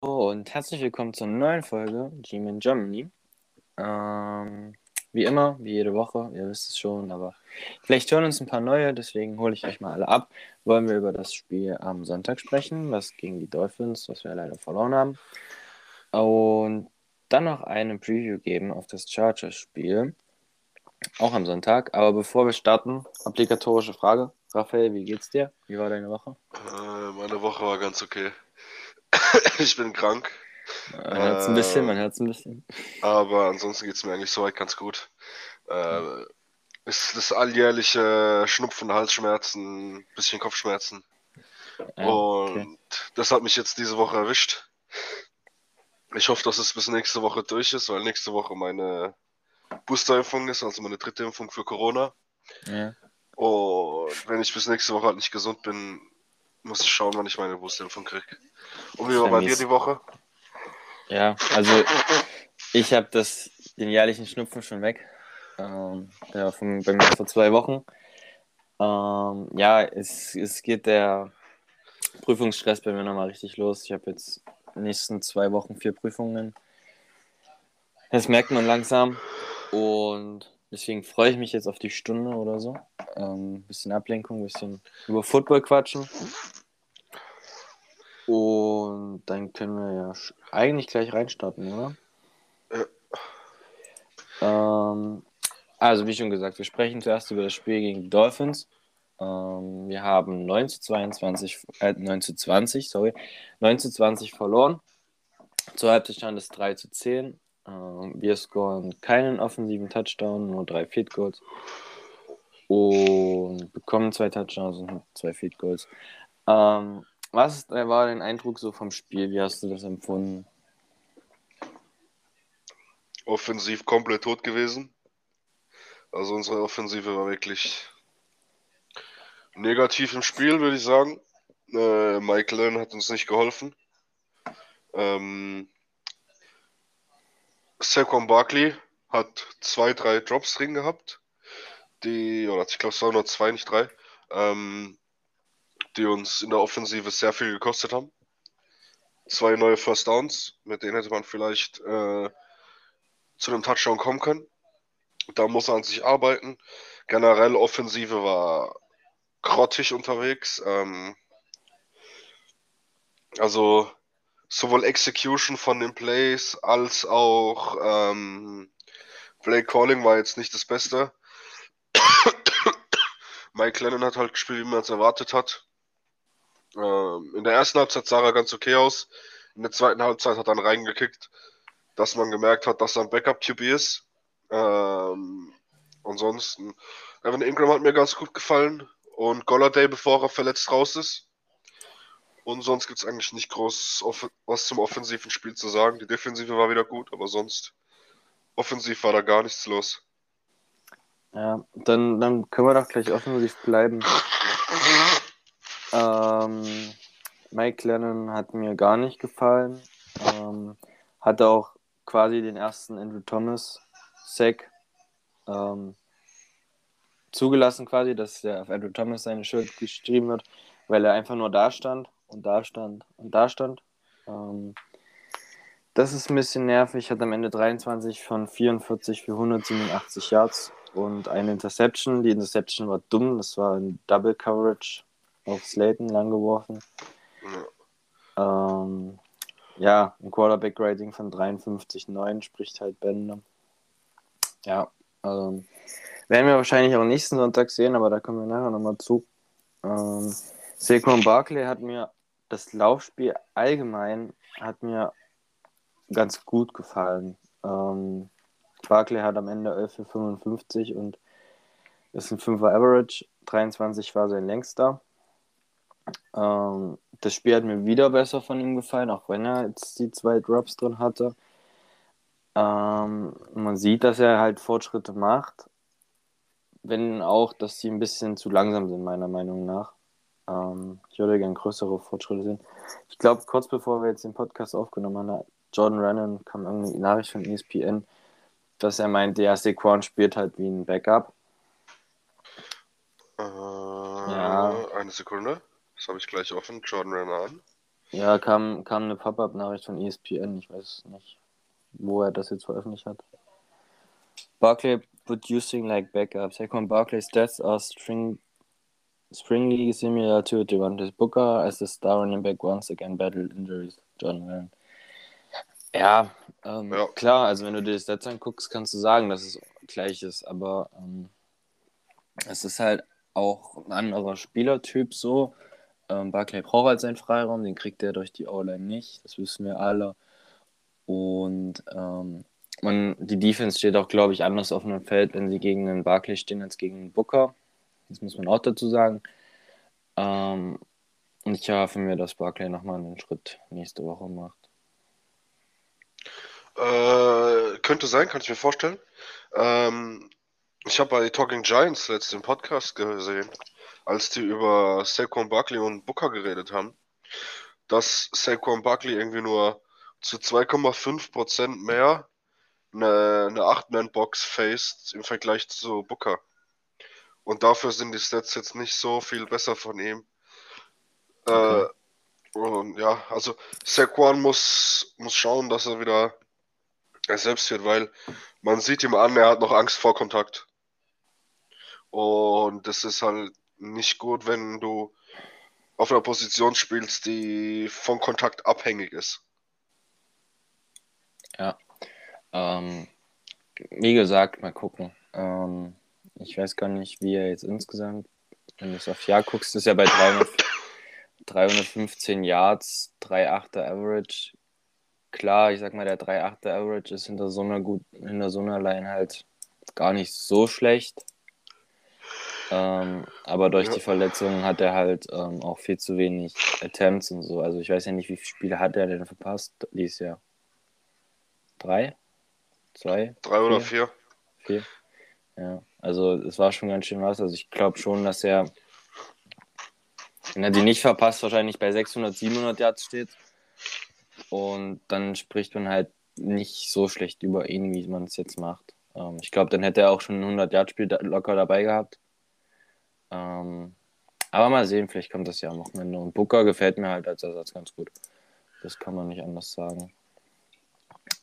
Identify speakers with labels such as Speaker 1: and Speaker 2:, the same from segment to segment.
Speaker 1: und herzlich willkommen zur neuen Folge Gym in Germany. Ähm, wie immer, wie jede Woche, ihr wisst es schon, aber vielleicht hören uns ein paar neue, deswegen hole ich euch mal alle ab. Wollen wir über das Spiel am Sonntag sprechen, was gegen die Dolphins, was wir leider verloren haben. Und dann noch eine Preview geben auf das Chargers-Spiel, auch am Sonntag. Aber bevor wir starten, obligatorische Frage. Raphael, wie geht's dir? Wie war deine Woche?
Speaker 2: Äh, meine Woche war ganz okay. ich bin krank.
Speaker 1: Man hört es ein bisschen, man hört es ein bisschen.
Speaker 2: Aber ansonsten geht es mir eigentlich soweit ganz gut. Äh, ist das alljährliche Schnupfen, Halsschmerzen, bisschen Kopfschmerzen. Und
Speaker 1: okay.
Speaker 2: das hat mich jetzt diese Woche erwischt. Ich hoffe, dass es bis nächste Woche durch ist, weil nächste Woche meine Boosterimpfung ist, also meine dritte Impfung für Corona.
Speaker 1: Ja.
Speaker 2: Und wenn ich bis nächste Woche halt nicht gesund bin, muss ich schauen, wann ich meine Boosterimpfung kriege. Und wie war bei dir die Woche?
Speaker 1: ja, also ich habe das den jährlichen Schnupfen schon weg. Ähm, der war von, bei mir vor zwei Wochen. Ähm, ja, es, es geht der Prüfungsstress bei mir nochmal richtig los. Ich habe jetzt die nächsten zwei Wochen vier Prüfungen. Das merkt man langsam. Und deswegen freue ich mich jetzt auf die Stunde oder so. Ähm, bisschen Ablenkung, bisschen über Football quatschen. Und dann können wir ja eigentlich gleich reinstarten, oder? Ähm, also, wie schon gesagt, wir sprechen zuerst über das Spiel gegen die Dolphins. Ähm, wir haben 9 zu 22, äh, 9 zu 20, sorry, 9 zu 20 verloren. Zur Halbzeit stand es 3 zu 10. Ähm, wir scoren keinen offensiven Touchdown, nur drei Field Goals. Und bekommen zwei Touchdowns und zwei Field Goals. Ähm, was war dein Eindruck so vom Spiel? Wie hast du das empfunden?
Speaker 2: offensiv komplett tot gewesen. Also unsere Offensive war wirklich negativ im Spiel, würde ich sagen. Äh, Mike Lennon hat uns nicht geholfen. Ähm, Saquon Barkley hat zwei, drei Drops drin gehabt. Die, oder ich glaube es waren nur zwei, nicht drei, ähm, die uns in der Offensive sehr viel gekostet haben. Zwei neue First Downs, mit denen hätte man vielleicht äh, zu einem Touchdown kommen können. Da muss er an sich arbeiten. Generell Offensive war grottig unterwegs. Ähm, also sowohl Execution von den Plays als auch ähm, Play Calling war jetzt nicht das Beste. Mike Lennon hat halt gespielt, wie man es erwartet hat. Ähm, in der ersten Halbzeit sah er ganz okay aus. In der zweiten Halbzeit hat er dann reingekickt, dass man gemerkt hat, dass er ein Backup-QB ist. Ähm, ansonsten, Evan Ingram hat mir ganz gut gefallen. Und Golladay, bevor er verletzt raus ist. Und sonst gibt es eigentlich nicht groß was zum offensiven Spiel zu sagen. Die Defensive war wieder gut, aber sonst offensiv war da gar nichts los.
Speaker 1: Ja, dann, dann können wir doch gleich offensiv bleiben. Ähm, Mike Lennon hat mir gar nicht gefallen. Ähm, hatte auch quasi den ersten Andrew Thomas Sack ähm, zugelassen, quasi, dass der auf Andrew Thomas seine Schuld geschrieben wird, weil er einfach nur da stand und da stand und da stand. Ähm, das ist ein bisschen nervig. Hat am Ende 23 von 44 für 187 Yards und eine Interception. Die Interception war dumm. Das war ein Double Coverage auf Slayton lang geworfen.
Speaker 2: Ja.
Speaker 1: Ähm, ja, ein Quarterback-Rating von 53,9 spricht halt Bände. Ja, ähm, werden wir wahrscheinlich auch nächsten Sonntag sehen, aber da kommen wir nachher nochmal zu. Ähm, Saquon Barkley hat mir das Laufspiel allgemein hat mir ganz gut gefallen. Ähm, Barkley hat am Ende 11 für 55 und ist ein 5er Average. 23 war sein längster. Ähm, das Spiel hat mir wieder besser von ihm gefallen, auch wenn er jetzt die zwei Drops drin hatte. Ähm, man sieht, dass er halt Fortschritte macht, wenn auch, dass sie ein bisschen zu langsam sind, meiner Meinung nach. Ähm, ich würde gerne größere Fortschritte sehen. Ich glaube, kurz bevor wir jetzt den Podcast aufgenommen haben, Jordan Rennan kam irgendeine Nachricht von ESPN, dass er meinte, ja, Saquon spielt halt wie ein Backup.
Speaker 2: Äh,
Speaker 1: Ja.
Speaker 2: Eine Sekunde. Das habe ich gleich offen. Jordan Renner an.
Speaker 1: Ja, kam, kam eine Pop-Up-Nachricht von ESPN, ich weiß nicht, wo er das jetzt veröffentlicht hat. Barclay producing like backup. Saquon Barclay's deaths are string, springly similar to Devontae Booker as the star running back once again battled injuries. John Allen. Ja, ähm, ja, klar, also wenn du dir das Stats anguckst, kannst du sagen, dass es gleich ist, aber ähm, es ist halt auch ein anderer Spielertyp so. Ähm, Barclay braucht halt seinen Freiraum, den kriegt er durch die O-Line nicht, das wissen wir alle. Und ähm, man, die Defense steht auch, glaube ich, anders auf einem Feld, wenn sie gegen einen Barclay stehen als gegen einen Booker. Das muss man auch dazu sagen. Ähm, und ich hoffe mir, dass Barclay nochmal einen Schritt nächste Woche macht.
Speaker 2: Äh, könnte sein, kann ich mir vorstellen. Ähm, ich habe bei Talking Giants letzten Podcast gesehen, als die über Saquon Barkley und Booker geredet haben, dass Saquon Barkley irgendwie nur zu 2,5% mehr eine, eine 8-Man-Box faced im Vergleich zu Booker. Und dafür sind die Stats jetzt nicht so viel besser von ihm. Okay. Äh, und ja, also Saquon muss, muss schauen, dass er wieder er selbst wird, weil man sieht ihm an, er hat noch Angst vor Kontakt. Und das ist halt nicht gut, wenn du auf einer Position spielst, die von Kontakt abhängig ist.
Speaker 1: Ja. Ähm, wie gesagt, mal gucken. Ähm, ich weiß gar nicht, wie er jetzt insgesamt, wenn du es auf Jahr guckst, ist er bei 300, 315 Yards, 3,8er Average. Klar, ich sag mal, der 3,8er Average ist hinter so einer gut, hinter so einer Line halt gar nicht so schlecht. Ähm, aber durch ja. die Verletzungen hat er halt ähm, auch viel zu wenig Attempts und so. Also ich weiß ja nicht, wie viele Spiele hat er denn verpasst dieses Jahr? Drei? Zwei?
Speaker 2: Drei oder vier?
Speaker 1: Vier. Ja, also es war schon ganz schön was. Also ich glaube schon, dass er, wenn er die nicht verpasst, wahrscheinlich bei 600, 700 Yards steht. Und dann spricht man halt nicht so schlecht über ihn, wie man es jetzt macht. Ähm, ich glaube, dann hätte er auch schon ein 100-Yard-Spiel locker dabei gehabt. Ähm, aber mal sehen, vielleicht kommt das ja am Wochenende. Und Booker gefällt mir halt als Ersatz ganz gut. Das kann man nicht anders sagen.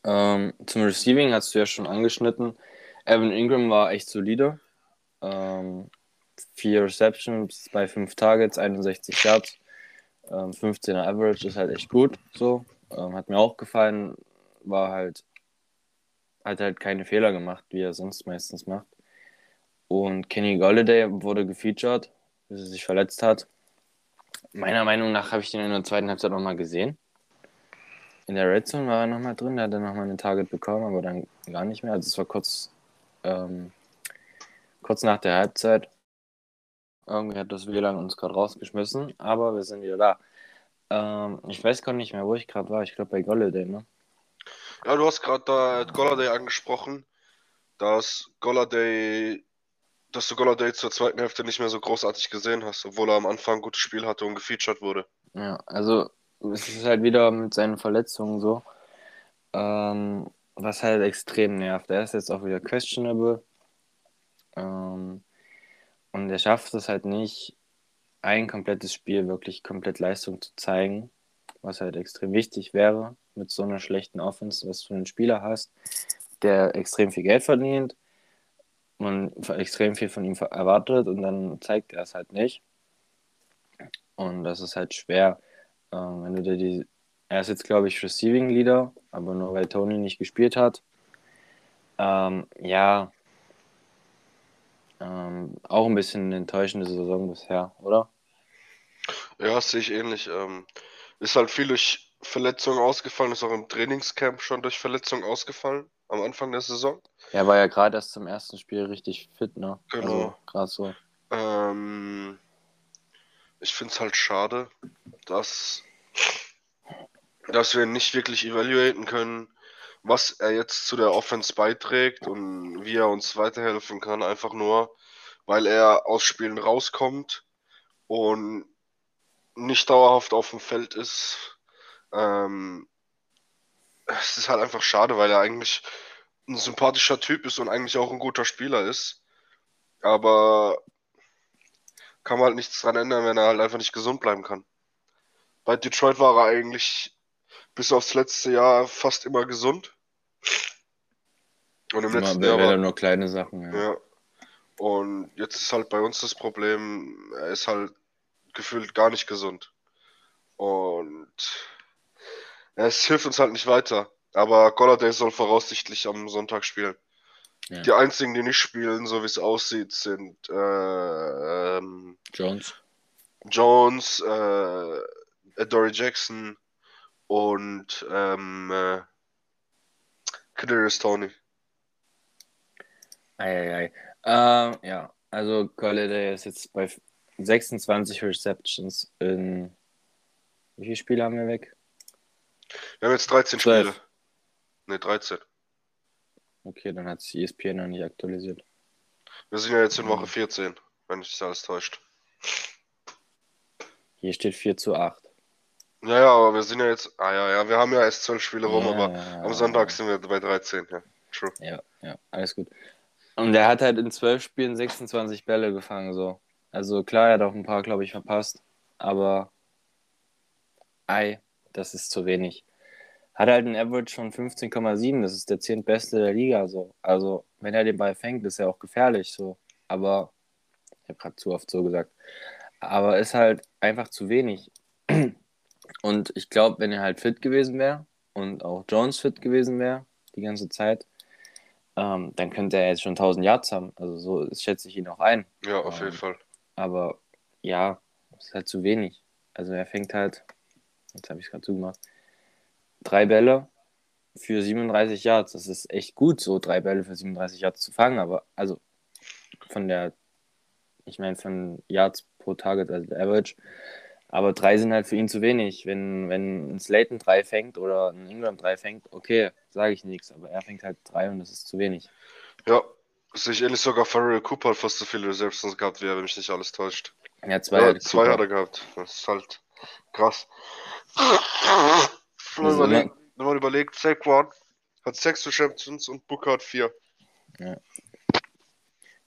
Speaker 1: Ähm, zum Receiving hast du ja schon angeschnitten. Evan Ingram war echt solide. Ähm, vier Receptions bei fünf Targets, 61 Yards. Ähm, 15er Average ist halt echt gut. So. Ähm, hat mir auch gefallen. War halt, hat halt keine Fehler gemacht, wie er sonst meistens macht. Und Kenny Golladay wurde gefeatured, bis er sich verletzt hat. Meiner Meinung nach habe ich den in der zweiten Halbzeit nochmal gesehen. In der Red Zone war er nochmal drin, da hat er nochmal ein Target bekommen, aber dann gar nicht mehr. Also es war kurz, ähm, kurz nach der Halbzeit. Irgendwie hat das WLAN uns gerade rausgeschmissen, aber wir sind wieder da. Ähm, ich weiß gar nicht mehr, wo ich gerade war. Ich glaube bei Golladay, ne?
Speaker 2: Ja, du hast gerade da Golladay angesprochen, dass Golladay dass du Golladay zur zweiten Hälfte nicht mehr so großartig gesehen hast, obwohl er am Anfang ein gutes Spiel hatte und gefeatured wurde.
Speaker 1: Ja, also es ist halt wieder mit seinen Verletzungen so, ähm, was halt extrem nervt. Er ist jetzt auch wieder questionable ähm, und er schafft es halt nicht, ein komplettes Spiel wirklich komplett Leistung zu zeigen, was halt extrem wichtig wäre mit so einer schlechten Offense, was du einen Spieler hast, der extrem viel Geld verdient man extrem viel von ihm erwartet und dann zeigt er es halt nicht. Und das ist halt schwer, ähm, wenn du dir die. Er ist jetzt, glaube ich, Receiving Leader, aber nur weil Tony nicht gespielt hat. Ähm, ja. Ähm, auch ein bisschen eine enttäuschende Saison bisher, oder?
Speaker 2: Ja, sehe ich ähnlich. Ähm, ist halt viel durch Verletzungen ausgefallen, ist auch im Trainingscamp schon durch Verletzungen ausgefallen am Anfang der Saison.
Speaker 1: Er war ja gerade erst zum ersten Spiel richtig fit, ne?
Speaker 2: Genau. Also,
Speaker 1: so.
Speaker 2: Ähm, ich finde es halt schade, dass, dass wir nicht wirklich evaluaten können, was er jetzt zu der Offense beiträgt und wie er uns weiterhelfen kann, einfach nur, weil er aus Spielen rauskommt und nicht dauerhaft auf dem Feld ist. Ähm, es ist halt einfach schade, weil er eigentlich ein sympathischer Typ ist und eigentlich auch ein guter Spieler ist. Aber kann man halt nichts dran ändern, wenn er halt einfach nicht gesund bleiben kann. Bei Detroit war er eigentlich bis aufs letzte Jahr fast immer gesund.
Speaker 1: Und im letzten Jahr war nur kleine Sachen. Ja.
Speaker 2: ja. Und jetzt ist halt bei uns das Problem, er ist halt gefühlt gar nicht gesund. Und es hilft uns halt nicht weiter. Aber Golladay soll voraussichtlich am Sonntag spielen. Ja. Die einzigen, die nicht spielen, so wie es aussieht, sind äh, ähm,
Speaker 1: Jones.
Speaker 2: Jones, äh, Dory Jackson und ähm, äh, Kadarius Tony.
Speaker 1: Eieiei. Ähm, ja, also Golladay ist jetzt bei 26 Receptions in. Wie viele Spiele haben wir weg?
Speaker 2: Wir haben jetzt 13 12. Spiele. Ne, 13.
Speaker 1: Okay, dann hat sich ESPN noch nicht aktualisiert.
Speaker 2: Wir sind ja jetzt in Woche 14, wenn mich das alles täuscht.
Speaker 1: Hier steht 4 zu 8.
Speaker 2: Ja, ja, aber wir sind ja jetzt. Ah ja, ja, wir haben ja erst 12 Spiele rum, ja, aber ja, am Sonntag sind wir bei 13, ja.
Speaker 1: True. Ja, ja, alles gut. Und er hat halt in 12 Spielen 26 Bälle gefangen, so. Also klar, er hat auch ein paar, glaube ich, verpasst, aber ei, das ist zu wenig hat halt ein Average von 15,7. Das ist der zehntbeste der Liga. So. Also, wenn er den Ball fängt, ist er auch gefährlich. So. Aber, ich habe gerade zu oft so gesagt. Aber ist halt einfach zu wenig. Und ich glaube, wenn er halt fit gewesen wäre und auch Jones fit gewesen wäre, die ganze Zeit, ähm, dann könnte er jetzt schon 1000 Yards haben. Also, so schätze ich ihn auch ein.
Speaker 2: Ja, auf jeden ähm, Fall.
Speaker 1: Aber ja, ist halt zu wenig. Also, er fängt halt, jetzt habe ich es gerade zugemacht drei Bälle für 37 Yards. Das ist echt gut, so drei Bälle für 37 Yards zu fangen, aber also von der, ich meine von Yards pro Target, also der Average. Aber drei sind halt für ihn zu wenig. Wenn, wenn ein Slayton drei fängt oder ein Ingram drei fängt, okay, sage ich nichts, aber er fängt halt drei und das ist zu wenig.
Speaker 2: Ja, sehe ich ehrlich sogar Farrell Cooper hat fast so viele Receptions gehabt, wie er, wenn mich nicht alles täuscht.
Speaker 1: Ja, zwei, ja,
Speaker 2: zwei hat er gehabt. Das ist halt krass. Wenn man, überlegt, wenn man überlegt, Saquon hat 6 Receptions und Booker hat 4.
Speaker 1: Ja.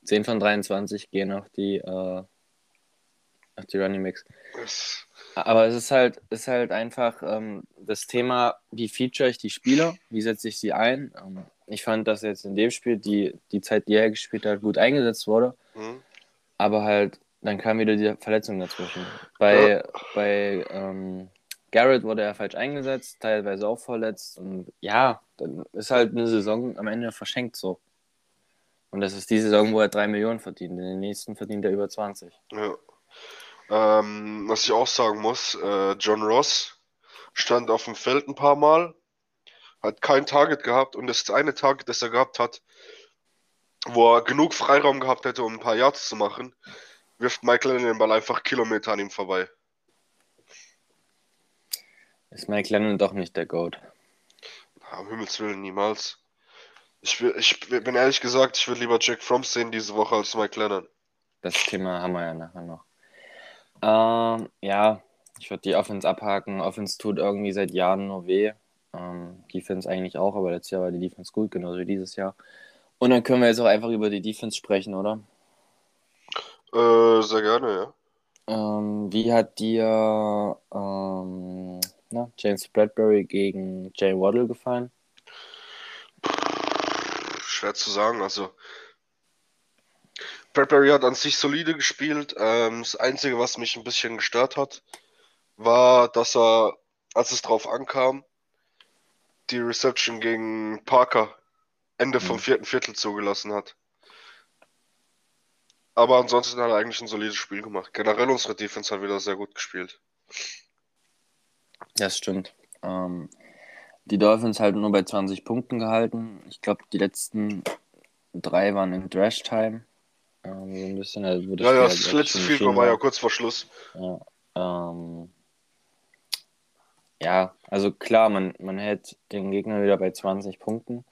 Speaker 1: 10 von 23 gehen auf die, äh, auf die Running Mix. Aber es ist halt, ist halt einfach ähm, das Thema, wie feature ich die Spieler, wie setze ich sie ein. Ähm, ich fand, dass jetzt in dem Spiel die, die Zeit, die er gespielt hat, gut eingesetzt wurde. Mhm. Aber halt, dann kam wieder die Verletzung dazwischen. Bei, ja. bei ähm, Garrett wurde er falsch eingesetzt, teilweise auch verletzt. Und ja, dann ist halt eine Saison am Ende verschenkt so. Und das ist die Saison, wo er 3 Millionen verdient. In den nächsten verdient er über 20.
Speaker 2: Ja. Ähm, was ich auch sagen muss, äh, John Ross stand auf dem Feld ein paar Mal, hat kein Target gehabt und das eine Target, das er gehabt hat, wo er genug Freiraum gehabt hätte, um ein paar Yards zu machen, wirft Michael den Ball einfach Kilometer an ihm vorbei.
Speaker 1: Ist Mike Lennon doch nicht der Goat?
Speaker 2: Um Himmels Willen, niemals. Ich, will, ich bin ehrlich gesagt, ich würde lieber Jack Fromm sehen diese Woche als Mike Lennon.
Speaker 1: Das Thema haben wir ja nachher noch. Ähm, ja, ich würde die Offense abhaken. Offense tut irgendwie seit Jahren nur weh. Ähm, Defense eigentlich auch, aber letztes Jahr war die Defense gut, genauso wie dieses Jahr. Und dann können wir jetzt auch einfach über die Defense sprechen, oder?
Speaker 2: Äh, sehr gerne, ja.
Speaker 1: Ähm, wie hat dir ähm, na, James Bradbury gegen Jay Waddle gefallen?
Speaker 2: Schwer zu sagen. Also Bradbury hat an sich solide gespielt. Ähm, das Einzige, was mich ein bisschen gestört hat, war, dass er, als es drauf ankam, die Reception gegen Parker Ende vom mhm. vierten Viertel zugelassen hat. Aber ansonsten hat er eigentlich ein solides Spiel gemacht. Generell unsere Defense hat wieder sehr gut gespielt.
Speaker 1: Das stimmt. Ähm, die Dolphins halt nur bei 20 Punkten gehalten. Ich glaube, die letzten drei waren in Trash Time. Ähm, so ein bisschen, also
Speaker 2: ja, ja, das, letzte Field war ja kurz vor Schluss.
Speaker 1: Ja, ähm, ja, also klar, man, man hält den Gegner wieder bei 20 Punkten.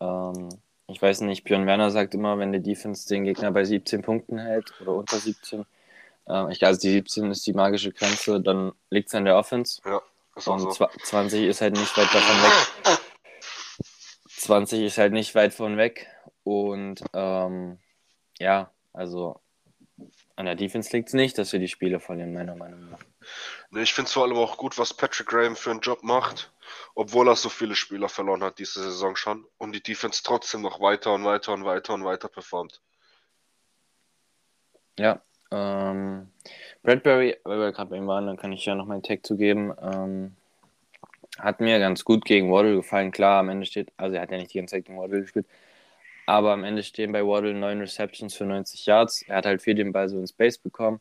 Speaker 1: Ähm, ich weiß nicht, Björn Werner sagt immer, wenn die Defense den Gegner bei 17 Punkten hält oder unter 17, äh, ich, also die 17 ist die magische Grenze, dann liegt es an der Offense.
Speaker 2: Ja,
Speaker 1: ist Und so. 20 ist halt nicht weit davon weg. 20 ist halt nicht weit von weg. Und ähm, ja, also an der Defense liegt es nicht, dass wir die Spiele verlieren, meiner Meinung nach.
Speaker 2: Ne, ich finde es vor allem auch gut, was Patrick Graham für einen Job macht, obwohl er so viele Spieler verloren hat diese Saison schon und die Defense trotzdem noch weiter und weiter und weiter und weiter performt.
Speaker 1: Ja, ähm, Bradbury, weil wir gerade bei ihm waren, dann kann ich ja noch meinen Tag zugeben. Ähm, hat mir ganz gut gegen Waddle gefallen. Klar, am Ende steht, also er hat ja nicht die ganze Zeit gegen Waddle gespielt, aber am Ende stehen bei Waddle neun Receptions für 90 Yards. Er hat halt viel den Ball so in Space bekommen,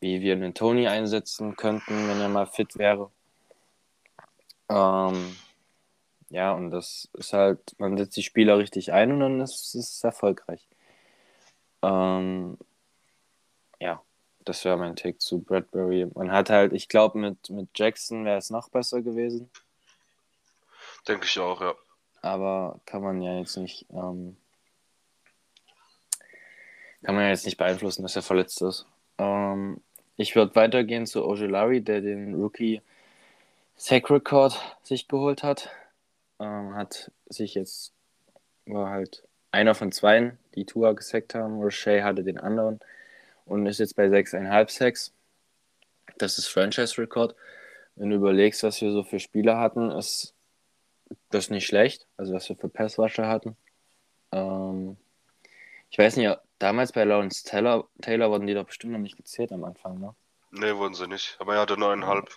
Speaker 1: wie wir einen Tony einsetzen könnten, wenn er mal fit wäre. Ähm, ja, und das ist halt, man setzt die Spieler richtig ein und dann ist es erfolgreich. Ähm, ja, das wäre mein Take zu Bradbury. Man hat halt, ich glaube, mit, mit Jackson wäre es noch besser gewesen.
Speaker 2: Denke ich auch, ja.
Speaker 1: Aber kann man ja jetzt nicht, ähm, kann man ja jetzt nicht beeinflussen, dass er verletzt ist. Ähm, ich würde weitergehen zu Ojulari, der den Rookie Sack Record sich geholt hat. Ähm, hat sich jetzt, war halt einer von zwei, die Tua gesackt haben. Roche hatte den anderen und ist jetzt bei 6,5 Sacks. Das ist Franchise-Rekord. Wenn du überlegst, was wir so für Spieler hatten, ist das nicht schlecht. Also was wir für Passwasher hatten. Ähm, ich weiß nicht, damals bei Lawrence Taylor, Taylor wurden die doch bestimmt noch nicht gezählt am Anfang, ne?
Speaker 2: Ne, wurden sie nicht. Aber er hatte neuneinhalb.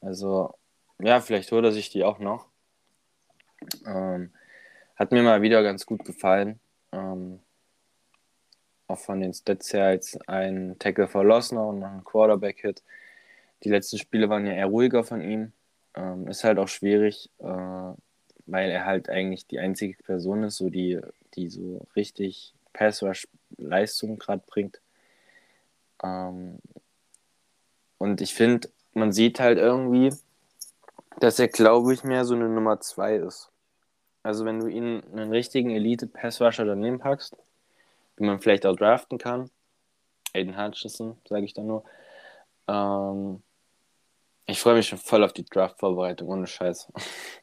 Speaker 1: Also, ja, vielleicht holt er sich die auch noch. Ähm, hat mir mal wieder ganz gut gefallen. Ähm, auch von den Stats her jetzt ein Tackle verlossen und noch ein Quarterback-Hit. Die letzten Spiele waren ja eher ruhiger von ihm. Ähm, ist halt auch schwierig, äh, weil er halt eigentlich die einzige Person ist, so die, die so richtig Pass-Rush-Leistung gerade bringt. Ähm, und ich finde, man sieht halt irgendwie, dass er, glaube ich, mehr so eine Nummer 2 ist. Also wenn du ihn einen richtigen Elite-Passrusher daneben packst, wie man vielleicht auch draften kann. Aiden Hutchinson, sage ich dann nur. Ähm, ich freue mich schon voll auf die Draft-Vorbereitung, ohne Scheiß.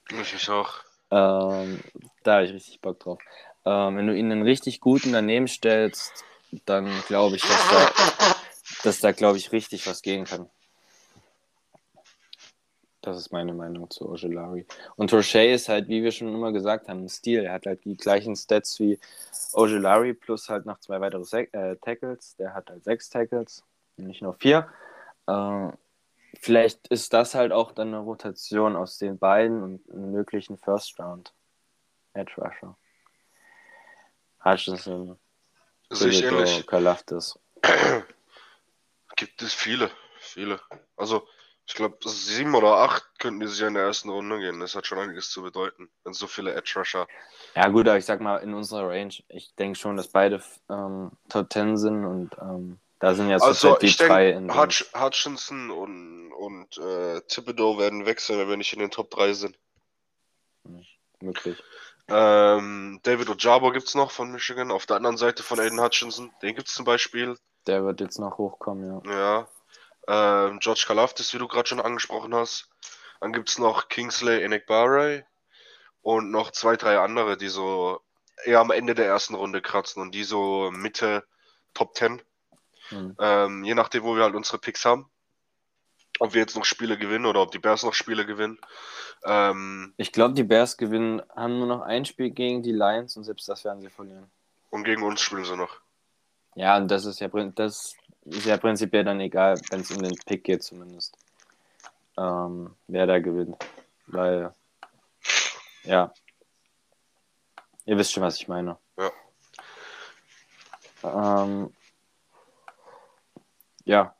Speaker 2: Ich auch.
Speaker 1: Ähm, da habe ich richtig Bock drauf. Ähm, wenn du ihn einen richtig guten daneben stellst, dann glaube ich, dass da, dass da glaube ich, richtig was gehen kann. Das ist meine Meinung zu Ojelari. Und Roche ist halt, wie wir schon immer gesagt haben, ein Stil. Er hat halt die gleichen Stats wie Ojelari plus halt noch zwei weitere Se äh, Tackles. Der hat halt sechs Tackles, nicht nur vier. Äh, vielleicht ist das halt auch dann eine Rotation aus den beiden und einen möglichen First Round Edge Rusher. Hutchinson,
Speaker 2: ähnlich.
Speaker 1: Kalaftis.
Speaker 2: Gibt es viele, viele. Also ich glaube, sieben oder acht könnten die sich in der ersten Runde gehen. Das hat schon einiges zu bedeuten, wenn so viele Edge Rusher.
Speaker 1: Ja, gut, aber ich sag mal, in unserer Range, ich denke schon, dass beide ähm, Top Ten sind und ähm, da sind ja
Speaker 2: also die ich drei. in Hutch, Hutchinson und, und äh, Thibodeau werden wechseln, wenn wir nicht in den Top 3 sind.
Speaker 1: Hm, möglich.
Speaker 2: Ähm, David Ojabo gibt es noch von Michigan, auf der anderen Seite von Aiden Hutchinson. Den gibt es zum Beispiel.
Speaker 1: Der wird jetzt noch hochkommen, ja.
Speaker 2: Ja, ähm, George Kalafdis, wie du gerade schon angesprochen hast. Dann gibt es noch Kingsley Enekbare und noch zwei, drei andere, die so eher am Ende der ersten Runde kratzen und die so Mitte Top 10. Mhm. Ähm, je nachdem, wo wir halt unsere Picks haben. Ob wir jetzt noch Spiele gewinnen oder ob die Bears noch Spiele gewinnen. Ähm,
Speaker 1: ich glaube, die Bears gewinnen, haben nur noch ein Spiel gegen die Lions und selbst das werden sie verlieren.
Speaker 2: Und gegen uns spielen sie noch.
Speaker 1: Ja, und das ist ja das ist ja prinzipiell dann egal, wenn es um den Pick geht zumindest. Ähm, wer da gewinnt. Weil, ja. Ihr wisst schon, was ich meine.
Speaker 2: Ja.
Speaker 1: Ähm, ja.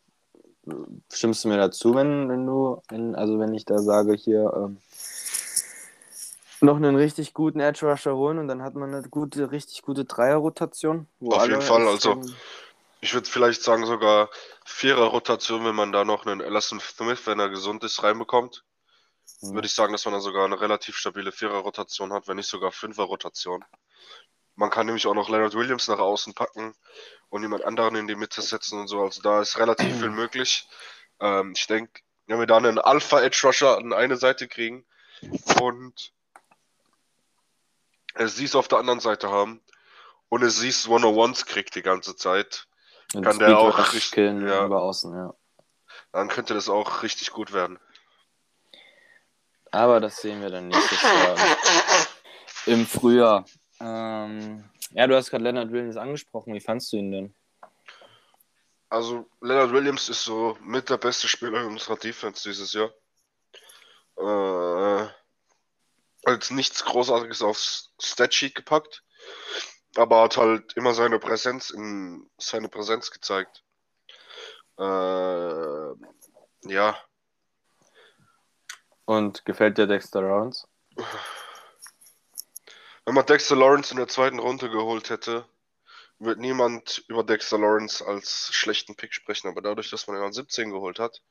Speaker 1: Stimmst du mir dazu, wenn, wenn du, wenn, also wenn ich da sage, hier ähm, noch einen richtig guten Edge Rusher holen und dann hat man eine gute, richtig gute Dreier-Rotation.
Speaker 2: Auf jeden Fall, also ich würde vielleicht sagen, sogar Vierer-Rotation, wenn man da noch einen Ellison Smith, wenn er gesund ist, reinbekommt. Mhm. Würde ich sagen, dass man dann sogar eine relativ stabile Vierer-Rotation hat, wenn nicht sogar Fünfer-Rotation. Man kann nämlich auch noch Leonard Williams nach außen packen und jemand anderen in die Mitte setzen und so. Also da ist relativ viel möglich. Ähm, ich denke, wenn wir da einen Alpha-Edge-Rusher an eine Seite kriegen und es sie auf der anderen Seite haben und es sie One-on-Ones kriegt die ganze Zeit,
Speaker 1: und kann der auch richtig, ja, über außen, ja.
Speaker 2: dann könnte das auch richtig gut werden.
Speaker 1: Aber das sehen wir dann nächstes Jahr im Frühjahr. Ähm, ja, du hast gerade Leonard Williams angesprochen. Wie fandst du ihn denn?
Speaker 2: Also, Leonard Williams ist so mit der beste Spieler in unserer Defense dieses Jahr. Äh, als nichts Großartiges aufs Statsheet gepackt, aber hat halt immer seine Präsenz in seine Präsenz gezeigt. Äh, ja.
Speaker 1: Und gefällt dir Dexter Lawrence?
Speaker 2: Wenn man Dexter Lawrence in der zweiten Runde geholt hätte, wird niemand über Dexter Lawrence als schlechten Pick sprechen, aber dadurch, dass man ihn an 17 geholt hat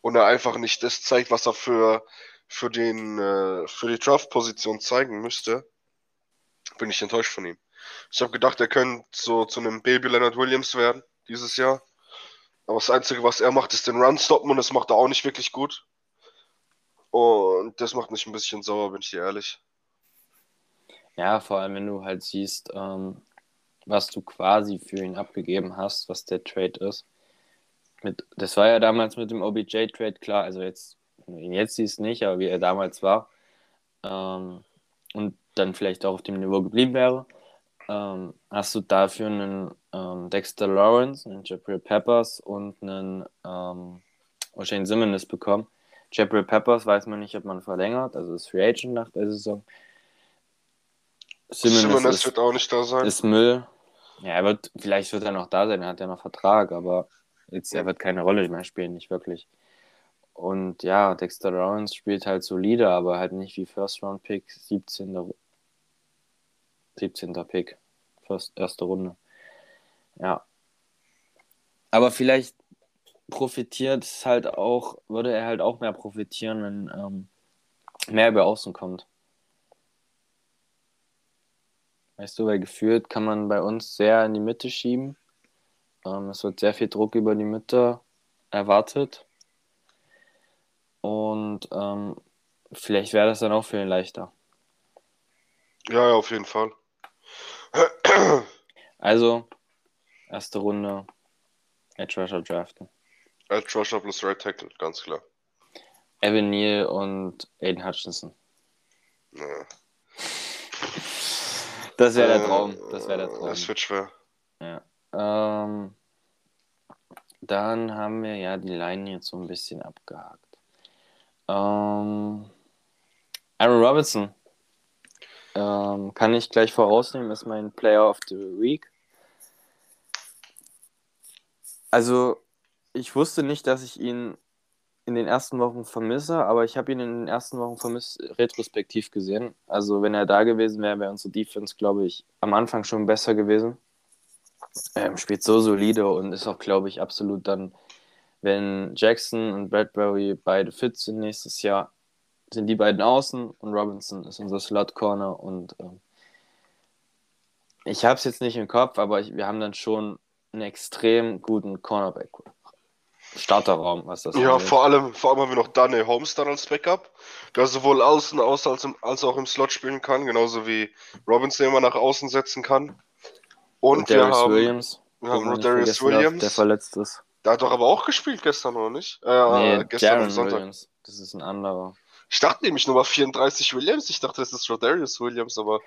Speaker 2: und er einfach nicht das zeigt, was er für, für, den, äh, für die Draft-Position zeigen müsste, bin ich enttäuscht von ihm. Ich habe gedacht, er könnte so zu einem Baby Leonard Williams werden dieses Jahr. Aber das Einzige, was er macht, ist den Run stoppen und das macht er auch nicht wirklich gut. Und das macht mich ein bisschen sauer, bin ich dir ehrlich.
Speaker 1: Ja, vor allem, wenn du halt siehst, ähm, was du quasi für ihn abgegeben hast, was der Trade ist. Mit, das war ja damals mit dem OBJ-Trade klar, also jetzt, wenn du ihn jetzt siehst nicht, aber wie er damals war. Ähm, und dann vielleicht auch auf dem Niveau geblieben wäre, ähm, hast du dafür einen ähm, Dexter Lawrence, einen Jabril Peppers und einen ähm, O'Shane Simmons bekommen. Jabril Peppers weiß man nicht, ob man verlängert, also ist Free Agent nach der Saison.
Speaker 2: Simmons, Simmons wird auch nicht da sein.
Speaker 1: Ist Müll. Ja, er wird, vielleicht wird er noch da sein, er hat ja noch Vertrag, aber jetzt, er wird keine Rolle mehr spielen, nicht wirklich. Und ja, Dexter Lawrence spielt halt solide, aber halt nicht wie First Round Pick, 17. 17. Pick, First, erste Runde. Ja. Aber vielleicht profitiert es halt auch, würde er halt auch mehr profitieren, wenn ähm, mehr über Außen kommt. Weißt du, weil gefühlt kann man bei uns sehr in die Mitte schieben. Ähm, es wird sehr viel Druck über die Mitte erwartet. Und ähm, vielleicht wäre das dann auch für ihn leichter.
Speaker 2: Ja, ja, auf jeden Fall.
Speaker 1: Also, erste Runde, Edge Rusher draften.
Speaker 2: Edge Rusher plus Right Tackle, ganz klar.
Speaker 1: Evan Neal und Aiden Hutchinson. Ja. Das wäre der äh, Traum. Das wäre der Traum.
Speaker 2: Das wird schwer.
Speaker 1: Ja. Ähm, dann haben wir ja die Line jetzt so ein bisschen abgehakt. Ähm, Aaron Robinson. Ähm, kann ich gleich vorausnehmen, ist mein Player of the Week. Also, ich wusste nicht, dass ich ihn in den ersten Wochen vermisse, aber ich habe ihn in den ersten Wochen vermisst, retrospektiv gesehen. Also wenn er da gewesen wäre, wäre unsere Defense, glaube ich, am Anfang schon besser gewesen. Ähm, spielt so solide und ist auch, glaube ich, absolut dann, wenn Jackson und Bradbury beide fit sind nächstes Jahr, sind die beiden außen und Robinson ist unser Slot Corner und ähm, ich habe es jetzt nicht im Kopf, aber ich, wir haben dann schon einen extrem guten Cornerback. Starterraum, was das
Speaker 2: Ja, vor allem, vor allem haben wir noch Dane Holmes dann als Backup, der sowohl außen aus als, im, als auch im Slot spielen kann, genauso wie Robinson immer nach außen setzen kann. Und, Und wir haben,
Speaker 1: Williams,
Speaker 2: wir haben Rodarius Williams,
Speaker 1: der verletzt ist.
Speaker 2: Der hat doch aber auch gespielt gestern, oder nicht? Äh, nee, gestern am Sonntag. Williams.
Speaker 1: Das ist ein anderer.
Speaker 2: Ich dachte nämlich Nummer 34 Williams. Ich dachte, das ist Rodarius Williams, aber.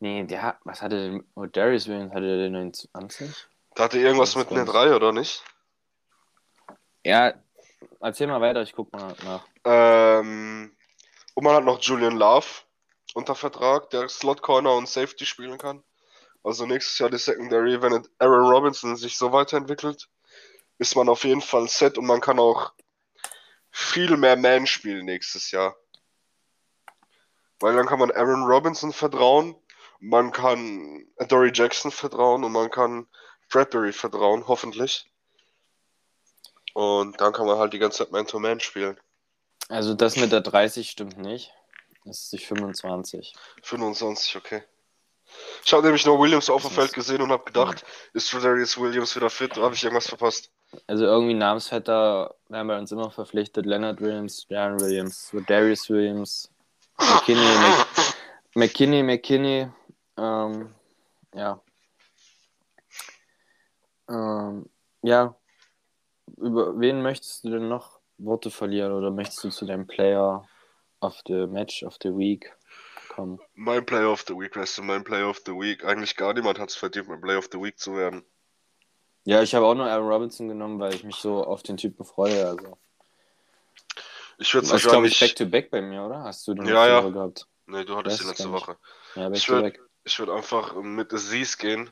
Speaker 1: Nee, der was hatte denn Rodarius Williams? Hatte der den 29?
Speaker 2: Da hatte irgendwas mit einer 3, oder nicht?
Speaker 1: Ja, erzähl mal weiter, ich guck mal nach.
Speaker 2: Ähm, und man hat noch Julian Love unter Vertrag, der Slot Corner und Safety spielen kann. Also nächstes Jahr die Secondary, wenn Aaron Robinson sich so weiterentwickelt, ist man auf jeden Fall set und man kann auch viel mehr Man spielen nächstes Jahr. Weil dann kann man Aaron Robinson vertrauen, man kann Dory Jackson vertrauen und man kann Bradbury vertrauen, hoffentlich. Und dann kann man halt die ganze Zeit Man-to-Man spielen.
Speaker 1: Also das mit der 30 stimmt nicht. Das ist die 25.
Speaker 2: 25, okay. Ich habe nämlich nur Williams auf dem Feld gesehen und habe gedacht, ist Rodarius Williams wieder fit? Habe ich irgendwas verpasst?
Speaker 1: Also irgendwie Namensvetter werden bei uns immer verpflichtet. Leonard Williams, Jaron Williams, Rodarius Williams, McKinney, McKinney, McKinney. Ähm, ja. Ähm, ja, über wen möchtest du denn noch Worte verlieren oder möchtest du zu deinem Player of the Match of the Week kommen?
Speaker 2: Mein Player of the Week, weißt du, mein Player of the Week. Eigentlich gar niemand hat es verdient, mein Player of the Week zu werden.
Speaker 1: Ja, ich habe auch nur Aaron Robinson genommen, weil ich mich so auf den Typen freue. Also.
Speaker 2: Ich würde
Speaker 1: Das ist, glaube ich, Back-to-Back bei mir, oder? Hast du den
Speaker 2: Ja, ja.
Speaker 1: Woche gehabt?
Speaker 2: Nee, du hattest die letzte. Woche.
Speaker 1: Ja,
Speaker 2: Ich würde einfach mit Aziz gehen.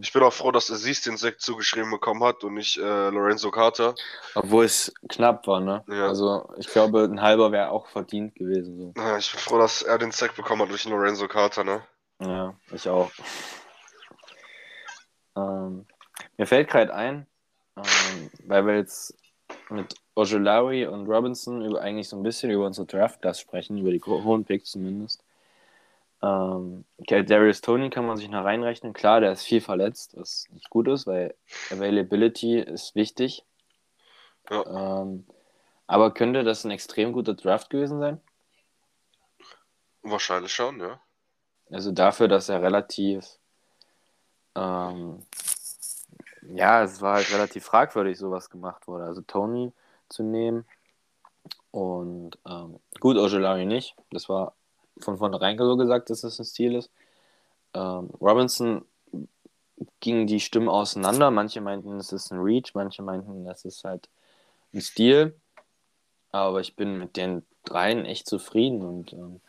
Speaker 2: Ich bin auch froh, dass Aziz den Sekt zugeschrieben bekommen hat und nicht äh, Lorenzo Carter.
Speaker 1: Obwohl es knapp war, ne?
Speaker 2: Ja.
Speaker 1: Also, ich glaube, ein halber wäre auch verdient gewesen. So.
Speaker 2: Ja, Ich bin froh, dass er den Sekt bekommen hat durch Lorenzo Carter, ne?
Speaker 1: Ja, ich auch. Ähm, mir fällt gerade ein, ähm, weil wir jetzt mit Ojolari und Robinson über, eigentlich so ein bisschen über unsere Draft-Class sprechen, über die hohen Picks zumindest. Ähm, okay, Darius Tony kann man sich noch reinrechnen. Klar, der ist viel verletzt, was nicht gut ist, weil Availability ist wichtig.
Speaker 2: Ja.
Speaker 1: Ähm, aber könnte das ein extrem guter Draft gewesen sein?
Speaker 2: Wahrscheinlich schon, ja.
Speaker 1: Also dafür, dass er relativ, ähm, ja, es war halt relativ fragwürdig, sowas gemacht wurde. Also Tony zu nehmen und ähm, gut, Ojolari nicht. Das war von vornherein so gesagt, dass das ein Stil ist. Ähm, Robinson gingen die Stimmen auseinander. Manche meinten, es ist ein Reach, manche meinten, das ist halt ein Stil. Aber ich bin mit den dreien echt zufrieden und ähm,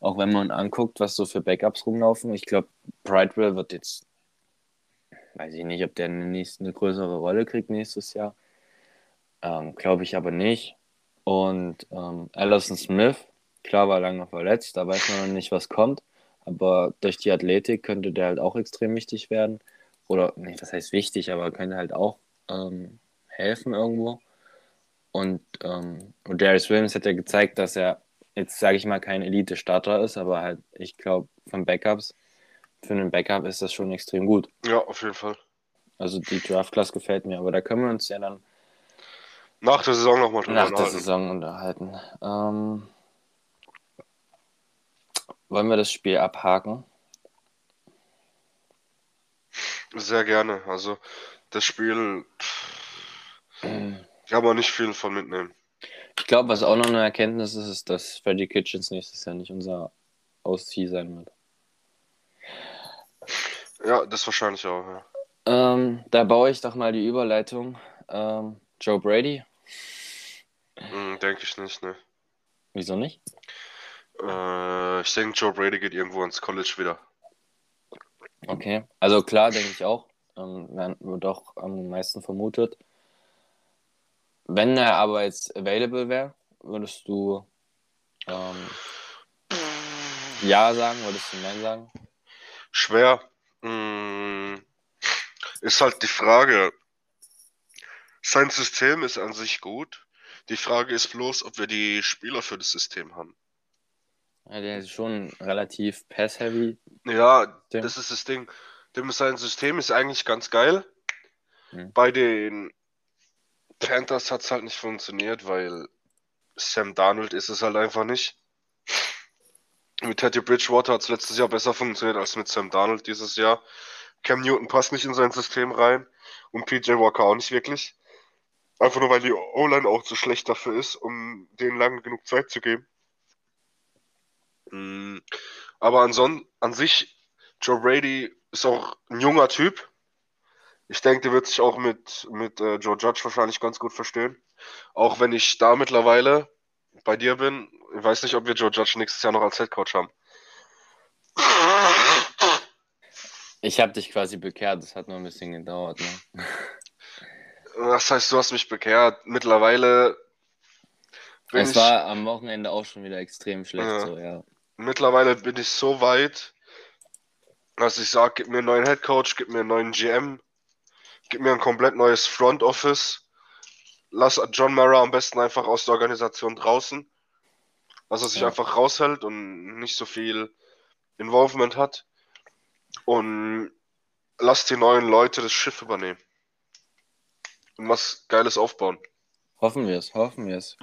Speaker 1: auch wenn man anguckt, was so für Backups rumlaufen, ich glaube, Bridewell wird jetzt, weiß ich nicht, ob der eine, nächste, eine größere Rolle kriegt nächstes Jahr. Ähm, glaube ich aber nicht. Und ähm, Allison Smith, klar war lange verletzt, da weiß man noch nicht, was kommt. Aber durch die Athletik könnte der halt auch extrem wichtig werden. Oder, nee, was heißt wichtig, aber könnte halt auch ähm, helfen irgendwo. Und, ähm, und Darius Williams hat ja gezeigt, dass er jetzt, sage ich mal, kein Elite-Starter ist, aber halt, ich glaube, von Backups, für einen Backup ist das schon extrem gut.
Speaker 2: Ja, auf jeden Fall.
Speaker 1: Also die Draft-Class gefällt mir, aber da können wir uns ja dann
Speaker 2: Nach der Saison nochmal drüber
Speaker 1: nach der
Speaker 2: unterhalten.
Speaker 1: Saison unterhalten. Ähm, wollen wir das Spiel abhaken?
Speaker 2: Sehr gerne. Also, das Spiel kann man nicht viel von mitnehmen.
Speaker 1: Ich glaube, was auch noch eine Erkenntnis ist, ist, dass Freddy Kitchens nächstes Jahr nicht unser Auszieh sein wird.
Speaker 2: Ja, das wahrscheinlich auch, ja.
Speaker 1: Ähm, da baue ich doch mal die Überleitung. Ähm, Joe Brady,
Speaker 2: Hm, denke ich nicht, ne.
Speaker 1: wieso nicht?
Speaker 2: Äh, ich denke, Joe Brady geht irgendwo ins College wieder.
Speaker 1: Okay, also klar, denke ich auch. Ähm, wird auch am meisten vermutet. Wenn er aber jetzt available wäre, würdest du ähm, Ja sagen, würdest du Nein sagen?
Speaker 2: Schwer. Hm, ist halt die Frage. Sein System ist an sich gut. Die Frage ist bloß, ob wir die Spieler für das System haben.
Speaker 1: Ja, der ist schon relativ pass-heavy.
Speaker 2: Ja,
Speaker 1: Dem-
Speaker 2: das ist das Ding. Dem sein System ist eigentlich ganz geil.
Speaker 1: Hm.
Speaker 2: Bei den Panthers hat es halt nicht funktioniert, weil Sam Darnold ist es halt einfach nicht. Mit Teddy Bridgewater hat es letztes Jahr besser funktioniert als mit Sam Darnold dieses Jahr. Cam Newton passt nicht in sein System rein und PJ Walker auch nicht wirklich. Einfach nur, weil die O-Line auch zu schlecht dafür ist, um denen lange genug Zeit zu geben. Mm, Aber anson an sich, Joe Brady ist auch ein junger Typ. Ich denke, der wird sich auch mit, mit äh, Joe Judge wahrscheinlich ganz gut verstehen. Auch wenn ich da mittlerweile bei dir bin. Ich weiß nicht, ob wir Joe Judge nächstes Jahr noch als Headcoach haben.
Speaker 1: Ich habe dich quasi bekehrt, das hat nur ein bisschen gedauert. Ne?
Speaker 2: Das heißt, du hast mich bekehrt. Mittlerweile
Speaker 1: Es
Speaker 2: ich,
Speaker 1: war am Wochenende auch schon wieder extrem schlecht.
Speaker 2: Ja.
Speaker 1: So, ja.
Speaker 2: Mittlerweile bin ich so weit, dass ich sage, gib mir einen neuen Headcoach, gib mir einen neuen GM, gib mir ein komplett neues Front Office. Lass John Mara am besten einfach aus der Organisation draußen. Dass er sich
Speaker 1: Ja.
Speaker 2: einfach raushält und nicht so viel Involvement hat. Und lass die neuen Leute das Schiff übernehmen. Und was Geiles aufbauen.
Speaker 1: Hoffen wir es, hoffen wir es.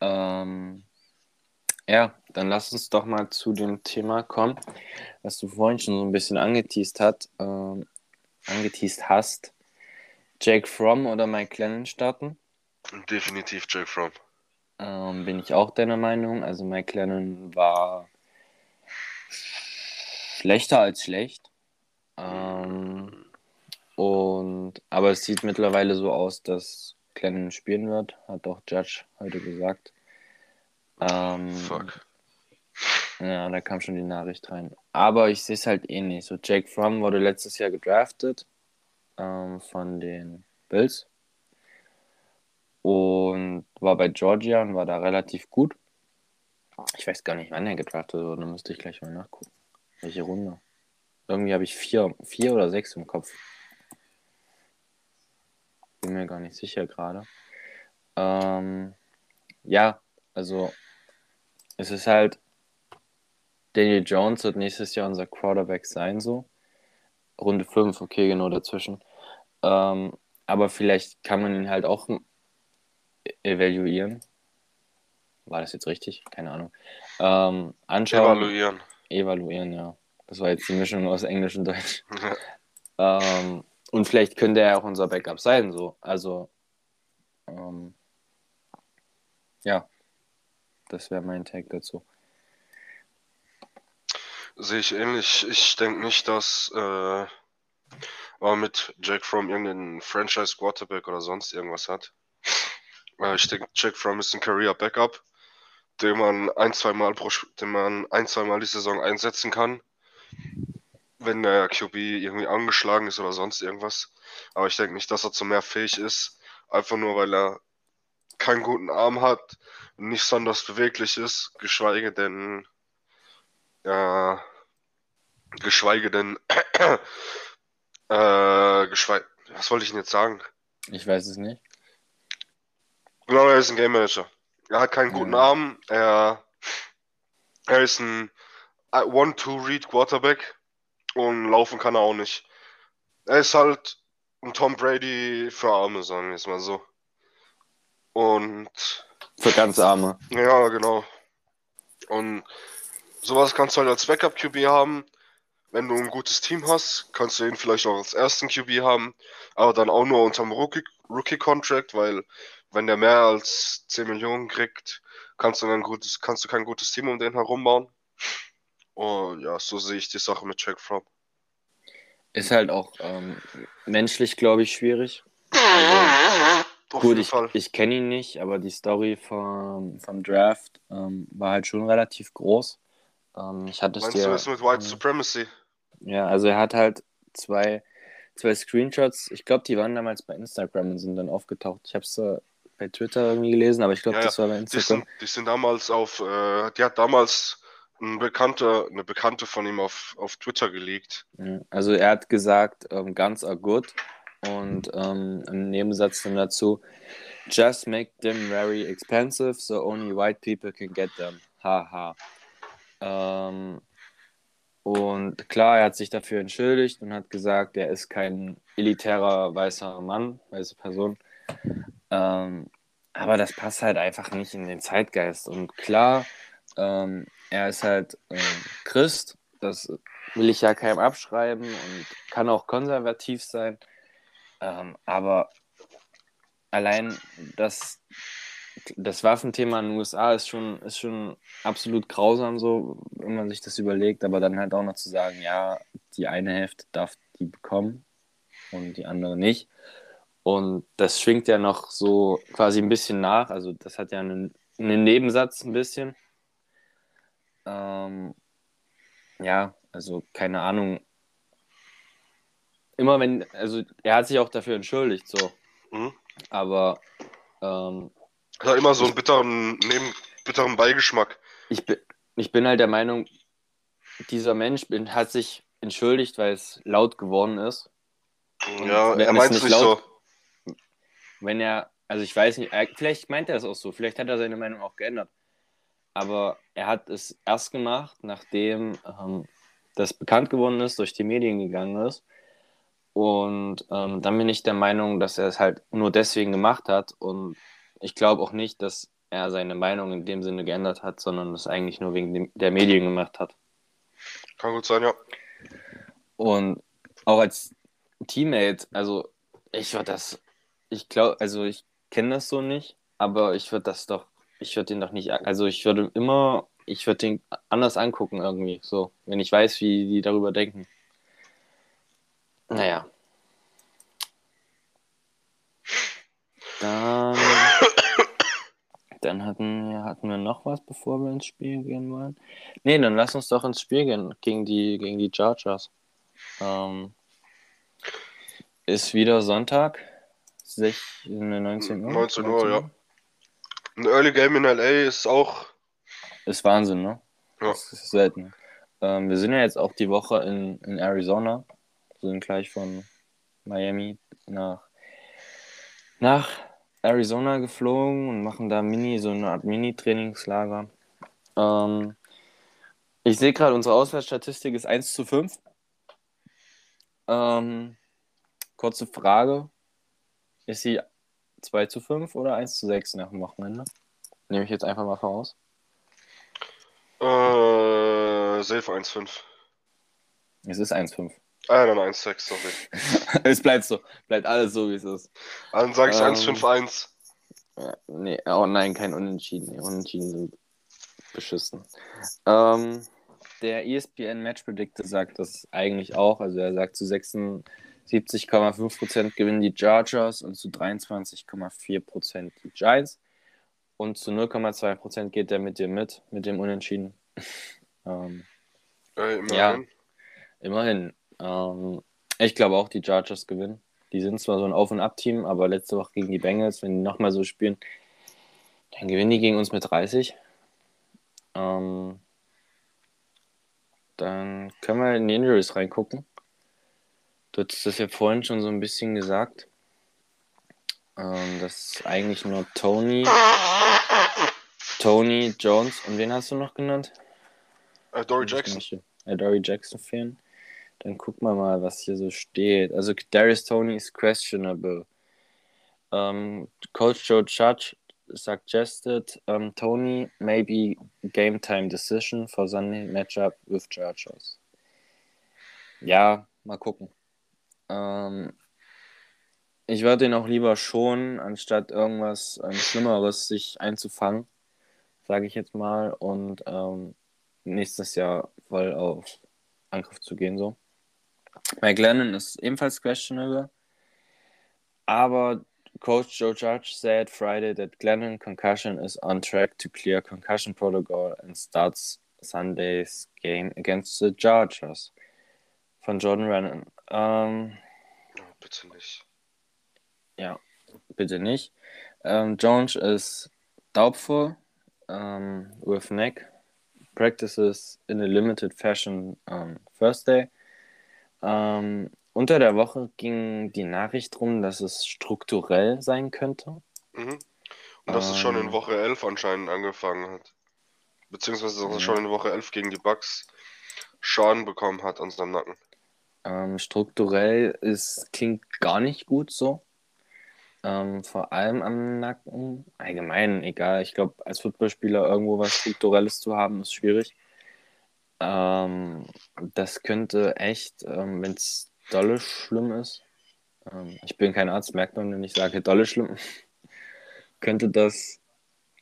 Speaker 1: Ähm, ja, dann lass uns doch mal zu dem Thema kommen, was du vorhin schon so ein bisschen angeteased hat, ähm, angeteased hast. Jake Fromm oder Mike Lennon starten?
Speaker 2: Definitiv Jake Fromm.
Speaker 1: Ähm, bin ich auch deiner Meinung. Also Mike Lennon war schlechter als schlecht. Ähm, und aber es sieht mittlerweile so aus, dass Glennon spielen wird, hat auch Judge heute gesagt. Ähm,
Speaker 2: Fuck.
Speaker 1: Ja, da kam schon die Nachricht rein. Aber ich sehe es halt eh nicht. So, Jake Fromm wurde letztes Jahr gedraftet ähm, von den Bills und war bei Georgia und war da relativ gut. Ich weiß gar nicht, wann er gedraftet wurde, da müsste ich gleich mal nachgucken. Welche Runde? Irgendwie habe ich vier, vier oder sechs im Kopf. Bin mir gar nicht sicher gerade. Ähm, ja, also es ist halt, Daniel Jones wird nächstes Jahr unser Quarterback sein, so. Runde 5, okay, genau dazwischen. Ähm, aber vielleicht kann man ihn halt auch evaluieren. War das jetzt richtig? Keine Ahnung. Ähm, anschauen.
Speaker 2: Evaluieren.
Speaker 1: Evaluieren, ja. Das war jetzt die Mischung aus Englisch und Deutsch. ähm, und vielleicht könnte er auch unser Backup sein, so. Also, ähm, ja, das wäre mein Tag dazu.
Speaker 2: Sehe ich ähnlich. Ich denke nicht, dass äh, man mit Jack Fromm irgendeinen Franchise Quarterback oder sonst irgendwas hat. Äh, ich denke, Jack Fromm ist ein Career Backup, den man ein, zwei Mal pro, den man ein, zwei die Saison einsetzen kann wenn der QB irgendwie angeschlagen ist oder sonst irgendwas. Aber ich denke nicht, dass er zu mehr fähig ist. Einfach nur, weil er keinen guten Arm hat, nicht besonders beweglich ist, geschweige denn, ja, geschweige denn, äh, geschweige, was wollte ich denn jetzt sagen?
Speaker 1: Ich weiß es nicht.
Speaker 2: Genau, er ist ein Game Manager. Er hat keinen guten
Speaker 1: Ja.
Speaker 2: Arm, er, er ist ein One-Two-Read Quarterback und laufen kann er auch nicht. Er ist halt ein Tom Brady für Arme, sagen wir es mal so. Und
Speaker 1: Für ganz Arme.
Speaker 2: ja, genau. Und sowas kannst du halt als Backup-QB haben. Wenn du ein gutes Team hast, kannst du ihn vielleicht auch als ersten QB haben, aber dann auch nur unterm Rookie- Rookie-Contract, weil wenn der mehr als 10 Millionen kriegt, kannst du, ein gutes, kannst du kein gutes Team um den herum bauen. Und ja, so sehe ich die Sache mit Jack Fromm.
Speaker 1: Ist halt auch ähm, menschlich, glaube ich, schwierig. Also,
Speaker 2: Auf
Speaker 1: gut, ich, ich kenne ihn nicht, aber die Story vom, vom Draft ähm, war halt schon relativ groß. Ähm, ich hatte es
Speaker 2: Meinst
Speaker 1: dir.
Speaker 2: du das mit White Supremacy?
Speaker 1: Ja, also er hat halt zwei, zwei Screenshots. Ich glaube, die waren damals bei Instagram und sind dann aufgetaucht. Ich habe es äh, bei Twitter irgendwie gelesen, aber ich glaube,
Speaker 2: Ja,
Speaker 1: das war bei
Speaker 2: Die
Speaker 1: Instagram.
Speaker 2: sind, die sind damals auf, äh, die hat damals ein Bekannter, eine Bekannte von ihm auf, auf Twitter geleakt.
Speaker 1: Ja, Also er hat gesagt, ähm, guns are good und ähm, im Nebensatz dann dazu, just make them very expensive, so only white people can get them. Haha. Ähm, und klar, er hat sich dafür entschuldigt und hat gesagt, er ist kein elitärer weißer Mann, weiße Person. Ähm, aber das passt halt einfach nicht in den Zeitgeist. Und klar, ähm, er ist halt ähm, Christ, das will ich ja keinem abschreiben und kann auch konservativ sein. Ähm, aber allein das, das Waffenthema in den USA ist schon, ist schon absolut grausam, so, wenn man sich das überlegt. Aber dann halt auch noch zu sagen, ja, die eine Hälfte darf die bekommen und die andere nicht. Und das schwingt ja noch so quasi ein bisschen nach. Also, das hat ja einen, einen Nebensatz ein bisschen. Ähm, ja, also keine Ahnung. Immer wenn, also er hat sich auch dafür entschuldigt, so.
Speaker 2: Mhm.
Speaker 1: Aber ähm,
Speaker 2: Hat immer so einen bitteren, neben, bitteren Beigeschmack.
Speaker 1: ich, bin, ich bin halt der Meinung, dieser Mensch bin, hat sich entschuldigt, weil es laut geworden ist. Und
Speaker 2: ja, er meint es
Speaker 1: nicht
Speaker 2: nicht
Speaker 1: laut-
Speaker 2: so.
Speaker 1: Wenn er, also ich weiß nicht, er, vielleicht meint er es auch so, vielleicht hat er seine Meinung auch geändert. Aber er hat es erst gemacht, nachdem ähm, das bekannt geworden ist, durch die Medien gegangen ist. Und ähm, dann bin ich der Meinung, dass er es halt nur deswegen gemacht hat. Und ich glaube auch nicht, dass er seine Meinung in dem Sinne geändert hat, sondern es eigentlich nur wegen dem, der Medien gemacht hat.
Speaker 2: Kann gut sein, ja.
Speaker 1: Und auch als Teammate, also Ich würde das, ich glaube, also ich kenne das so nicht, aber ich würde das doch, ich würde den doch nicht, also ich würde immer, ich würde den anders angucken irgendwie, so, wenn ich weiß, wie die darüber denken. Naja. Dann, dann hatten, wir, hatten wir noch was, bevor wir ins Spiel gehen wollen. Nee, dann lass uns doch ins Spiel gehen gegen die, gegen die Chargers. Ähm, ist wieder Sonntag, 16, 19 Uhr.
Speaker 2: 19 Uhr, ja. Ein Early Game in LA ist auch.
Speaker 1: Ist Wahnsinn, ne?
Speaker 2: Ja.
Speaker 1: Das ist selten. Ähm, wir sind ja jetzt auch die Woche in, in Arizona. Wir sind gleich von Miami nach, nach Arizona geflogen und machen da Mini, so eine Art Mini-Trainingslager. Ähm, ich sehe gerade, unsere Auswärtsstatistik ist 1 zu 5. Ähm, kurze Frage. Ist sie 2 zu 5 oder 1 zu 6 nach dem Wochenende? Nehme ich jetzt einfach mal voraus.
Speaker 2: Äh, Safe 1,5.
Speaker 1: Es ist 1,5.
Speaker 2: Ah, dann 1,6, sorry.
Speaker 1: es bleibt so. Bleibt alles so, wie es ist.
Speaker 2: Dann sage ich
Speaker 1: Ähm,
Speaker 2: 1,5-1.
Speaker 1: Ja, nee, oh nein, kein Unentschieden. Nee, Unentschieden sind beschissen. Ähm, der ESPN Match Predictor sagt das eigentlich auch. Also er sagt zu 76,5% gewinnen die Chargers und zu 23,4% die Giants. Und zu 0,2% geht er mit dir mit, mit dem Unentschieden. ähm,
Speaker 2: Äh,
Speaker 1: Ja.
Speaker 2: immerhin.
Speaker 1: Ähm, ich glaube auch, die Chargers gewinnen. Die sind zwar so ein Auf- und Ab-Team, aber letzte Woche gegen die Bengals, wenn die nochmal so spielen, dann gewinnen die gegen uns mit 30. Ähm, dann können wir in die Injuries reingucken. Du hattest das ja vorhin schon so ein bisschen gesagt. Ähm, das ist eigentlich nur Tony, Tony Jones und wen hast du noch genannt?
Speaker 2: Äh, Dory Jackson.
Speaker 1: Äh, Dory Jackson fehlen. Dann gucken wir mal, was hier so steht. Also Darius Tony ist questionable. Ähm, Coach Joe Judge suggested um, Tony maybe game time decision for Sunday matchup with Chargers. Ja, mal gucken. Ähm, ich würde ihn auch lieber schonen, anstatt irgendwas ähm, Schlimmeres sich einzufangen, sage ich jetzt mal, und ähm, nächstes Jahr voll auf Angriff zu gehen. So. Mike Lennon ist ebenfalls questionable, aber Coach Joe Judge said Friday that Glennon concussion is on track to clear concussion protocol and starts Sunday's game against the Chargers. Von Jordan Rennan. Ähm,
Speaker 2: Oh, bitte nicht.
Speaker 1: bitte nicht. Ähm, Jones is doubtful um, with neck. Practices in a limited fashion um, Thursday. Ähm, unter der Woche ging die Nachricht rum, dass es strukturell sein könnte.
Speaker 2: Mhm. Und dass es schon in
Speaker 1: Ähm.
Speaker 2: Woche 11 anscheinend angefangen hat. Beziehungsweise, dass es schon in Woche 11 gegen die Bucks Schaden bekommen hat an seinem Nacken.
Speaker 1: Ähm, strukturell ist, klingt gar nicht gut so. Ähm, vor allem am Nacken. Allgemein, egal. Ich glaube, als Footballspieler irgendwo was Strukturelles zu haben, ist schwierig. Ähm, das könnte echt, ähm, wenn es dolle schlimm ist, ähm, ich bin kein Arzt, merkt man, wenn ich sage dolle schlimm, könnte das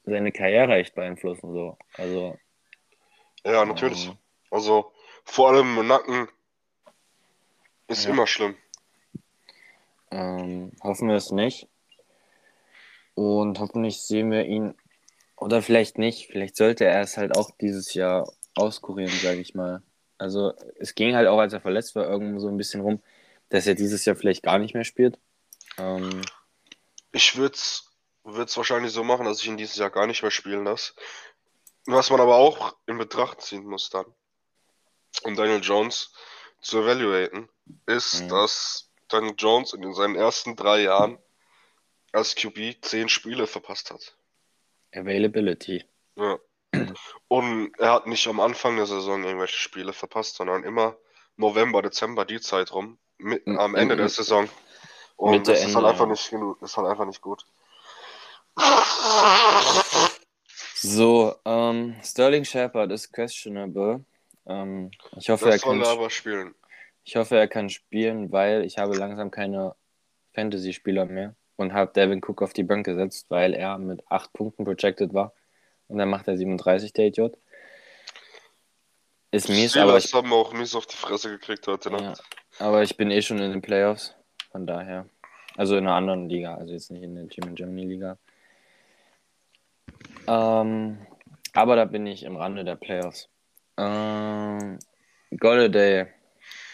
Speaker 1: seine Karriere echt beeinflussen. So. Also,
Speaker 2: Ja, natürlich.
Speaker 1: ähm,
Speaker 2: Also, vor allem im Nacken ist
Speaker 1: Ja.
Speaker 2: immer schlimm.
Speaker 1: Ähm, hoffen wir es nicht. Und hoffentlich sehen wir ihn, oder vielleicht nicht, vielleicht sollte er es halt auch dieses Jahr auskurieren, sage ich mal. Also es ging halt auch, als er verletzt war, irgendwo so ein bisschen rum, dass er dieses Jahr vielleicht gar nicht mehr spielt. Ähm,
Speaker 2: Ich würde es wahrscheinlich so machen, dass ich ihn dieses Jahr gar nicht mehr spielen lasse. Was man aber auch in Betracht ziehen muss dann, um Daniel Jones zu evaluaten, ist,
Speaker 1: Mhm.
Speaker 2: dass Daniel Jones in seinen ersten drei Jahren als QB zehn Spiele verpasst hat.
Speaker 1: Availability.
Speaker 2: Ja. Und er hat nicht am Anfang der Saison irgendwelche Spiele verpasst, sondern immer November, Dezember, die Zeit rum, mit,
Speaker 1: M-
Speaker 2: am Ende der Saison. Und
Speaker 1: Mitte,
Speaker 2: das ist halt
Speaker 1: Ende,
Speaker 2: einfach
Speaker 1: ja.
Speaker 2: nicht genug, ist halt einfach nicht gut.
Speaker 1: So, ähm, Sterling Shepard ist questionable. Ähm, ich hoffe, er
Speaker 2: Das soll
Speaker 1: kann
Speaker 2: er aber spielen.
Speaker 1: Ich hoffe, er kann spielen, weil ich habe langsam keine Fantasy-Spieler mehr und habe Devin Cook auf die Bank gesetzt, weil er mit 8 Punkten projected war. Und dann macht er 37, der Idiot. Ist mies, aber
Speaker 2: Steelers haben auch mies auf die Fresse gekriegt heute
Speaker 1: Ja.
Speaker 2: Nacht.
Speaker 1: Aber ich bin eh schon in den Playoffs. Von daher. Also in einer anderen Liga, also jetzt nicht in der Team in Germany Liga. Ähm, aber da bin ich im Rande der Playoffs. Ähm, Golladay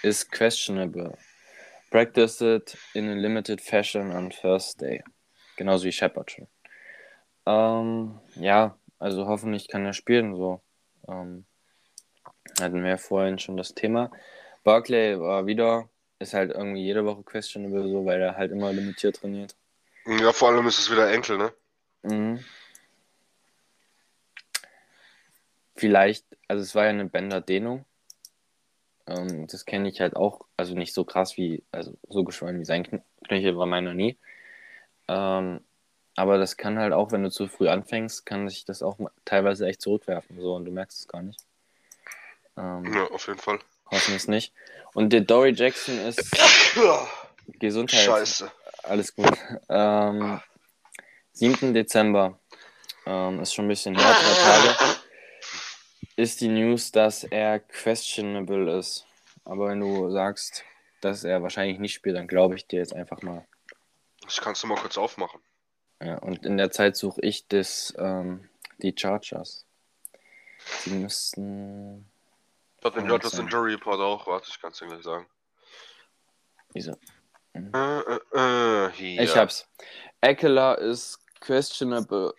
Speaker 1: is questionable. Practiced it in a limited fashion on first day. Genauso wie Shepard schon. Ähm, ja, also hoffentlich kann er spielen. So. Ähm, hatten wir ja vorhin schon das Thema. Barclay war wieder, ist halt irgendwie jede Woche questionable, so, weil er halt immer limitiert trainiert.
Speaker 2: Ja, vor allem ist es wieder Enkel, ne?
Speaker 1: Mhm. Vielleicht, also es war ja eine Bänderdehnung. Ähm, das kenne ich halt auch, also nicht so krass wie, also so geschwollen wie sein Kn Knöchel war meiner nie. Ähm, aber das kann halt auch, wenn du zu früh anfängst, kann sich das auch teilweise echt zurückwerfen, so, und du merkst es gar nicht. Ähm,
Speaker 2: Ja, auf jeden Fall.
Speaker 1: Hoffen es nicht. Und der Dory Jackson ist Gesundheit.
Speaker 2: Scheiße.
Speaker 1: Alles gut. Ähm, 7. Dezember ähm, ist schon ein bisschen her, drei Tage. Ist die News, dass er questionable ist. Aber wenn du sagst, dass er wahrscheinlich nicht spielt, dann glaube ich dir jetzt einfach mal.
Speaker 2: Das kannst du mal kurz aufmachen.
Speaker 1: Ja, und in der Zeit suche ich das, ähm, die Chargers. Die müssten.
Speaker 2: Ich hab den
Speaker 1: sein.
Speaker 2: Injury Report auch. Warte, ich kann's dir gleich sagen.
Speaker 1: Wieso?
Speaker 2: Äh, äh, äh, hier.
Speaker 1: Ich hab's. Eckler ist questionable.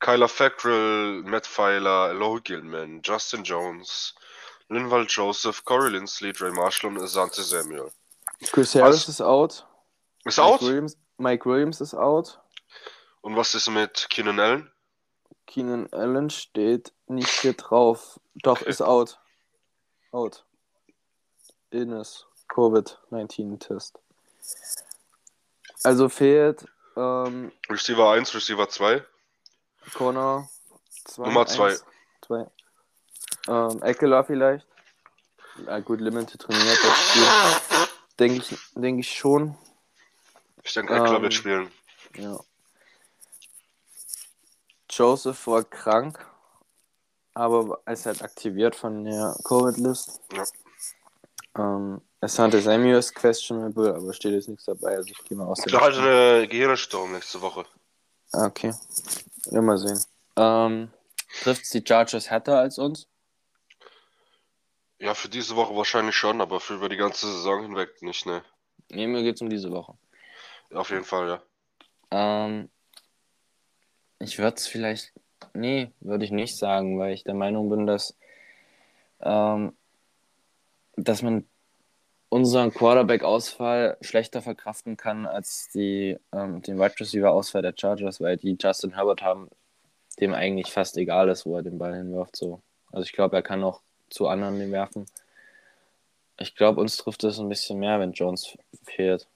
Speaker 2: Kyler Fackrell, Matt Filer, Eloy Gilman, Justin Jones, Linval Joseph, Corey Lindsley, Dre Marshall und Asante Samuel.
Speaker 1: Chris
Speaker 2: Harris
Speaker 1: ist out.
Speaker 2: Ist out?
Speaker 1: Mike Williams, Mike Williams ist out.
Speaker 2: Und was ist mit Keenan Allen?
Speaker 1: Keenan Allen steht nicht hier drauf. Doch,
Speaker 2: Okay.
Speaker 1: ist out. Out. Ines. Covid-19-Test. Also fehlt ähm,
Speaker 2: Receiver 1, Receiver 2.
Speaker 1: Corner 2.
Speaker 2: Nummer zwei.
Speaker 1: 2. Ähm, Eckler vielleicht. Ja, gut, Limited trainiert das Spiel. Denke ich, denk ich schon.
Speaker 2: Ich denke, Eckler
Speaker 1: Ähm,
Speaker 2: wird spielen.
Speaker 1: Ja. Joseph war krank, aber ist halt aktiviert von der Covid-List.
Speaker 2: Ja.
Speaker 1: Ähm, Asante Samuel ist questionable, aber steht jetzt nichts dabei, also ich gehe mal aus
Speaker 2: Der hat eine Gehirnerstörung nächste Woche.
Speaker 1: Ah, Okay. Ja, mal sehen. Ähm, Trifft die Chargers härter als uns?
Speaker 2: Ja, für diese Woche wahrscheinlich schon, aber für über die ganze Saison hinweg nicht, ne?
Speaker 1: Nee, mir geht's um diese Woche.
Speaker 2: Auf jeden Fall, ja.
Speaker 1: Ähm, ich würde es vielleicht. Nee, würde ich nicht sagen, weil ich der Meinung bin, dass, ähm, dass man unseren Quarterback-Ausfall schlechter verkraften kann als die, ähm, den Wide Receiver-Ausfall der Chargers, weil die Justin Herbert haben, dem eigentlich fast egal ist, wo er den Ball hinwirft. So. Also ich glaube, er kann auch zu anderen den werfen. Ich glaube, uns trifft es ein bisschen mehr, wenn Jones fehlt.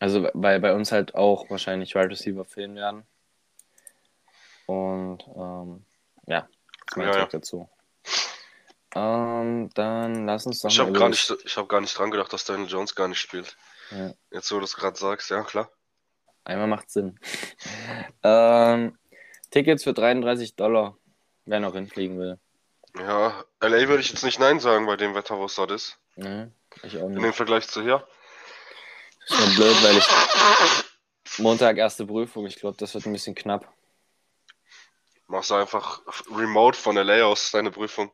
Speaker 1: Also, weil bei uns halt auch wahrscheinlich Wide Receiver fehlen werden. Und ähm, ja, das ist mein
Speaker 2: Ja, ja.
Speaker 1: dazu. Ähm, dann lass uns doch
Speaker 2: Ich
Speaker 1: mal über
Speaker 2: gar nicht, ich habe gar nicht dran gedacht, dass Daniel Jones gar nicht spielt.
Speaker 1: Ja.
Speaker 2: Jetzt, wo du es gerade sagst, ja klar.
Speaker 1: Einmal macht Sinn. ähm, Tickets für 33 Dollar, wer noch hinfliegen will.
Speaker 2: Ja, LA würde ich jetzt nicht Nein sagen bei dem Wetter, wo es dort ist.
Speaker 1: Ne? Ich auch
Speaker 2: In
Speaker 1: nicht.
Speaker 2: dem Vergleich zu hier.
Speaker 1: Ist schon blöd, weil ich Montag erste Prüfung, ich glaube, das wird ein bisschen knapp.
Speaker 2: Machst du einfach remote von LA aus deine Prüfung.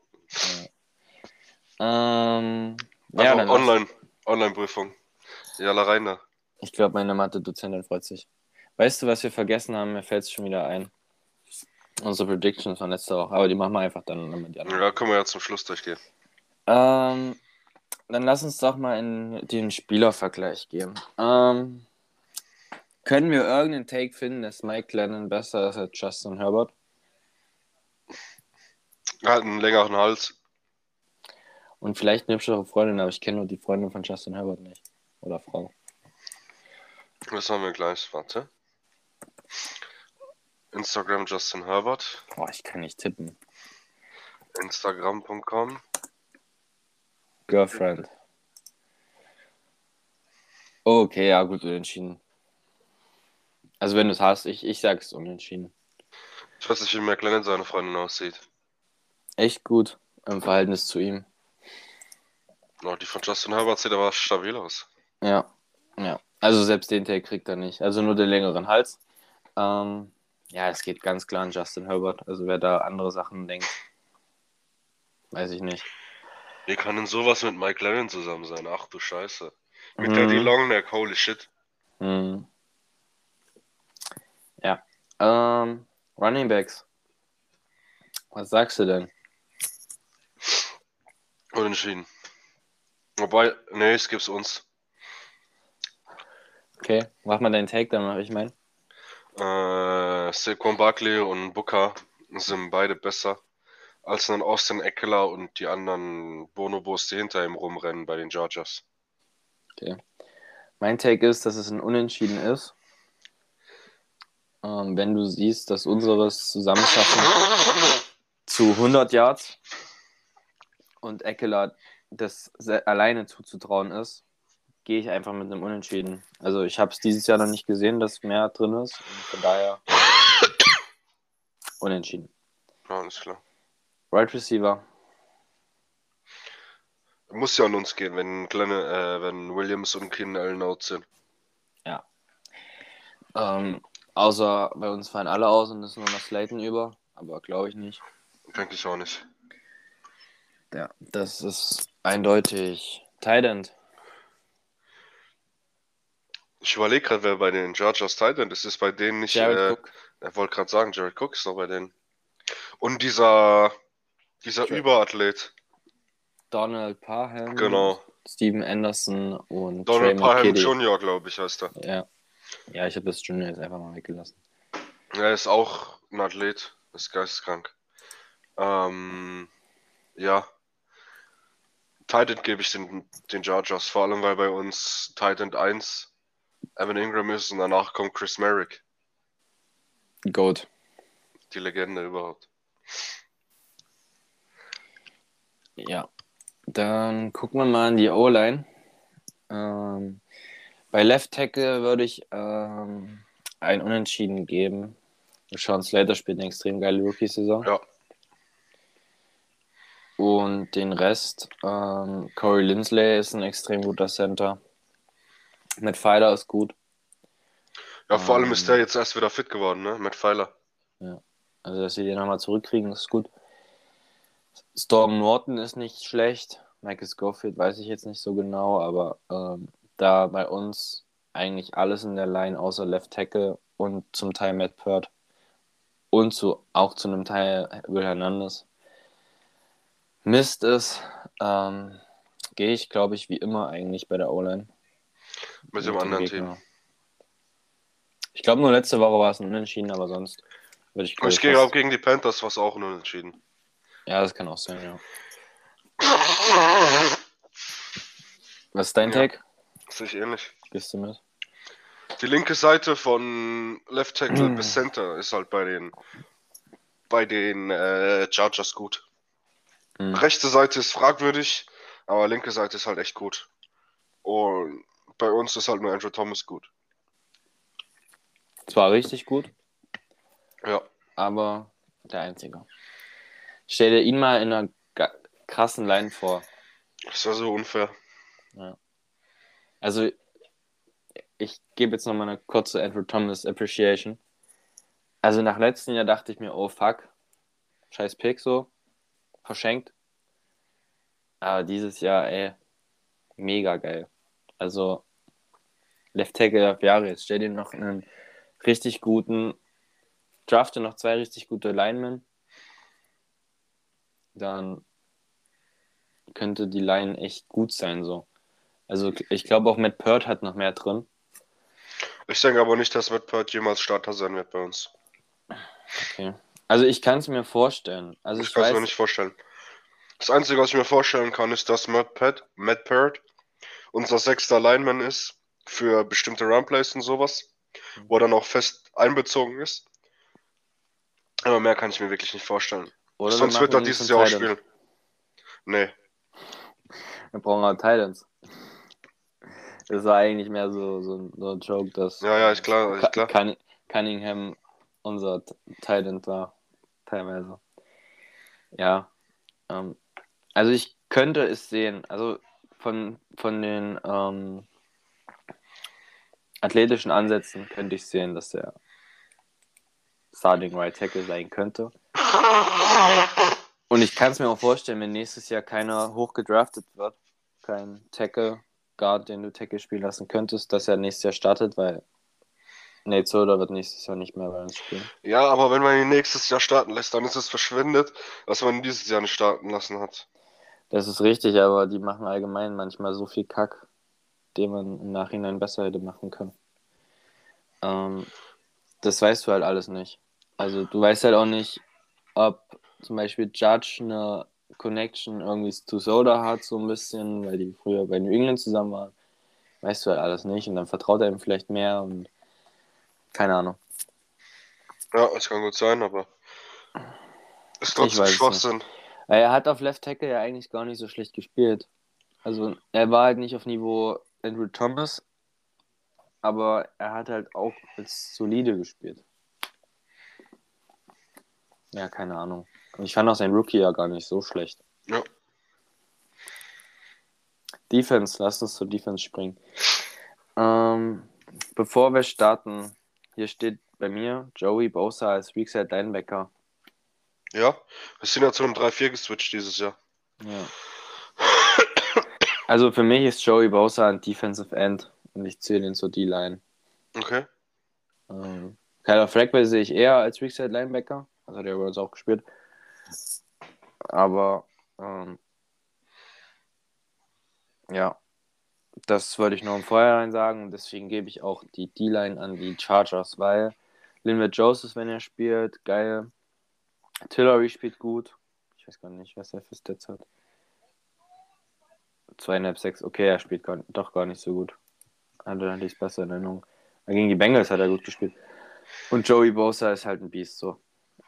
Speaker 1: Ähm, ja,
Speaker 2: Einfach
Speaker 1: dann lass-
Speaker 2: online. Online-Prüfung. Ja, la rein da.
Speaker 1: Ich glaube, meine Mathe-Dozentin freut sich. Weißt du, was wir vergessen haben? Mir fällt es schon wieder ein. Unsere Predictions von letzter Woche. Aber die machen wir einfach dann die anderen.
Speaker 2: Ja, können wir ja zum Schluss durchgehen.
Speaker 1: Ähm, dann lass uns doch mal in den Spielervergleich gehen. Ähm, können wir irgendeinen Take finden, dass Mike Lennon besser ist als Justin Herbert?
Speaker 2: Er hat einen längeren Hals.
Speaker 1: Und vielleicht eine hübschere Freundin, aber ich kenne nur die Freundin von Justin Herbert nicht. Oder Frau.
Speaker 2: Das haben wir gleich. Warte. Instagram Justin Herbert.
Speaker 1: Boah, ich kann nicht tippen.
Speaker 2: Instagram.com.
Speaker 1: Girlfriend. Oh, okay, ja, gut, unentschieden. Also wenn du es hast, ich, ich sag's unentschieden.
Speaker 2: Ich weiß nicht, wie McLennan seine Freundin aussieht.
Speaker 1: Echt gut im Verhältnis zu ihm.
Speaker 2: Oh, die von Justin Herbert sieht aber stabil aus.
Speaker 1: Ja, ja. Also selbst den Take kriegt er nicht. Also nur den längeren Hals. Ähm, ja, es geht ganz klar an Justin Herbert. Also wer da andere Sachen denkt, weiß ich nicht.
Speaker 2: Wie kann denn sowas mit Mike Lennon zusammen sein? Ach du Scheiße. Mit
Speaker 1: Mhm.
Speaker 2: Daddy Longneck, holy shit.
Speaker 1: Hm. Ja. Ähm, Running Backs. Was sagst du denn?
Speaker 2: Unentschieden. Wobei, nee, es gibt's uns.
Speaker 1: Okay, mach mal deinen Take, dann mache ich meinen.
Speaker 2: Äh, Saquon Barkley und Booker sind beide besser als ein Austin Eckler und die anderen Bonobos, die hinter ihm rumrennen bei den Chargers.
Speaker 1: Mein Take ist, dass es ein Unentschieden ist. Ähm, wenn du siehst, dass unseres zusammenschaffen zu 100 Yards und Eckler das alleine zuzutrauen ist, gehe ich einfach mit einem Unentschieden. Also ich habe es dieses Jahr noch nicht gesehen, dass mehr drin ist. Und von daher unentschieden.
Speaker 2: Ja, alles klar.
Speaker 1: Right Receiver.
Speaker 2: Muss ja an uns gehen, wenn kleine, äh, wenn Williams und Keen Allen out sind.
Speaker 1: Ähm, außer bei uns fallen alle aus und es ist nur noch Slayton über. Aber glaube ich nicht.
Speaker 2: Denke ich auch nicht.
Speaker 1: Ja, das ist eindeutig Tident.
Speaker 2: Ich überlege gerade, wer bei den Chargers Titan ist. Ist bei denen nicht.
Speaker 1: Jared
Speaker 2: äh,
Speaker 1: Cook.
Speaker 2: Er wollte gerade sagen, Jared Cook ist noch bei denen. Und dieser, dieser Überathlet.
Speaker 1: Donald Parham.
Speaker 2: Genau.
Speaker 1: Steven Anderson und
Speaker 2: Donald
Speaker 1: Trey
Speaker 2: Parham
Speaker 1: McKitty.
Speaker 2: Jr., glaube ich, heißt er.
Speaker 1: Ja. Ja, ich habe das Junior jetzt einfach mal weggelassen.
Speaker 2: Er ist auch ein Athlet. Ist geisteskrank. Ähm, ja. Titan gebe ich den, den Chargers. Vor allem, weil bei uns Titan 1 Evan Ingram ist und danach kommt Chris Merrick.
Speaker 1: Goat.
Speaker 2: Die Legende überhaupt.
Speaker 1: Ja. Dann gucken wir mal an die O-Line. Ähm, bei Left Tackle würde ich ähm, ein Unentschieden geben. Sean Slater spielt eine extrem geile Rookie-Saison.
Speaker 2: Ja.
Speaker 1: Und den Rest, ähm, Corey Lindsley ist ein extrem guter Center. Matt Pfeiler ist gut.
Speaker 2: Ja, vor allem
Speaker 1: Ähm.
Speaker 2: ist der jetzt erst wieder fit geworden, ne? Mit Pfeiler.
Speaker 1: Also, dass sie den nochmal zurückkriegen, ist gut. Storm Norton ist nicht schlecht. Michael Schofield weiß ich jetzt nicht so genau, aber ähm, da bei uns eigentlich alles in der Line außer Left Tackle und zum Teil Matt Pert und zu, auch zu einem Teil Will Hernandez Mist ist, ähm, gehe ich, glaube ich, wie immer eigentlich bei der O-Line.
Speaker 2: Mit dem anderen Team.
Speaker 1: Ich glaube, nur letzte Woche war es ein Unentschieden, aber sonst würde ich,
Speaker 2: Ich gehe auch gegen die Panthers, was auch nur entschieden.
Speaker 1: Ja, das kann auch sein, ja. Was ist dein
Speaker 2: Ja.
Speaker 1: Take?
Speaker 2: Sehe ich ähnlich.
Speaker 1: Gehst du mit?
Speaker 2: Die linke Seite von Left Tackle
Speaker 1: Mm.
Speaker 2: bis Center ist halt bei den bei den äh, Chargers gut.
Speaker 1: Mhm.
Speaker 2: Rechte Seite ist fragwürdig, aber linke Seite ist halt echt gut. Und bei uns ist halt nur Andrew Thomas gut.
Speaker 1: Zwar richtig gut,
Speaker 2: Ja.
Speaker 1: aber der Einzige. Stell dir ihn mal in einer krassen Line vor.
Speaker 2: Das war so unfair.
Speaker 1: Also, ich gebe jetzt noch mal eine kurze Andrew Thomas Appreciation. Also, nach letztem Jahr dachte ich mir, oh fuck, scheiß Pick so, verschenkt. Aber dieses Jahr, ey, mega geil. Also, Left Tackle auf Jahre, jetzt stell dir noch einen richtig guten, drafte noch zwei richtig gute Linemen. Dann könnte die Line echt gut sein, so. Also ich glaube auch Matt Pert hat noch mehr drin.
Speaker 2: Ich denke aber nicht, dass Matt Pert jemals Starter sein wird bei uns.
Speaker 1: Okay. Also ich kann es mir vorstellen. Also
Speaker 2: Ich
Speaker 1: ich,
Speaker 2: kann es mir nicht vorstellen. Das Einzige, was ich mir vorstellen kann, ist, dass Matt, Pat, Matt Pert unser sechster Lineman ist für bestimmte Runplays und sowas, wo er dann auch fest einbezogen ist. Aber mehr kann ich mir wirklich nicht vorstellen.
Speaker 1: Oder wir
Speaker 2: Sonst wird er dieses Jahr
Speaker 1: End.
Speaker 2: spielen. Nee.
Speaker 1: Wir brauchen auch Titans. das war eigentlich mehr so, so, ein, so ein Joke, dass
Speaker 2: Ja, ja, ist klar, ist klar.
Speaker 1: Cun- Cunningham unser T- Talent war, teilweise. Ja. Ähm, also ich könnte es sehen. Also von, von den ähm, athletischen Ansätzen könnte ich sehen, dass er Starting Right Tackle sein könnte. Und ich kann es mir auch vorstellen, wenn nächstes Jahr keiner hoch gedraftet wird, kein Tackle, Guard, den du Tackle spielen lassen könntest, dass er nächstes Jahr startet, weil Nate Solder wird nächstes Jahr nicht mehr bei uns spielen.
Speaker 2: Ja, aber wenn man ihn nächstes Jahr starten lässt, dann ist es verschwendet, was man ihn dieses Jahr nicht starten lassen hat.
Speaker 1: Das ist richtig, aber die machen allgemein manchmal so viel Kack, den man im Nachhinein besser hätte machen können. Ähm, das weißt du halt alles nicht. Also du weißt halt auch nicht, ob zum Beispiel Judge eine Connection irgendwie zu Soda hat, so ein bisschen, weil die früher bei New England zusammen waren. Weißt du halt alles nicht und dann vertraut er ihm vielleicht mehr und keine Ahnung.
Speaker 2: Ja, es kann gut sein, aber ist
Speaker 1: Ich
Speaker 2: trotzdem Schwachsinn.
Speaker 1: Er hat auf Left Tackle ja eigentlich gar nicht so schlecht gespielt. Also er war halt nicht auf Niveau Andrew Thomas, aber er hat halt auch als solide gespielt. Ja, keine Ahnung. Und ich fand auch sein Rookie ja gar nicht so schlecht.
Speaker 2: Ja.
Speaker 1: Defense, lass uns zur Defense springen. Ähm, bevor wir starten, hier steht bei mir Joey Bosa als Weakside Linebacker.
Speaker 2: Ja, wir sind ja zu einem 3-4 geswitcht dieses Jahr.
Speaker 1: Ja. Also für mich ist Joey Bosa ein Defensive End und ich zähle ihn zur D-Line.
Speaker 2: Okay.
Speaker 1: Ähm, Kyler Fragwell sehe ich eher als Weakside Linebacker. Das hat er bei auch gespielt. Aber ähm, ja, das wollte ich nur im Vorhinein sagen deswegen gebe ich auch die D-Line an die Chargers, weil Linwood Joseph, wenn er spielt, geil. Tillery spielt gut. Ich weiß gar nicht, was er für Stats hat. Zweieinhalb, sechs. Okay, er spielt gar, doch gar nicht so gut. Hatte hatte ich es besser in Erinnerung. Gegen die Bengals hat er gut gespielt. Und Joey Bosa ist halt ein Biest so.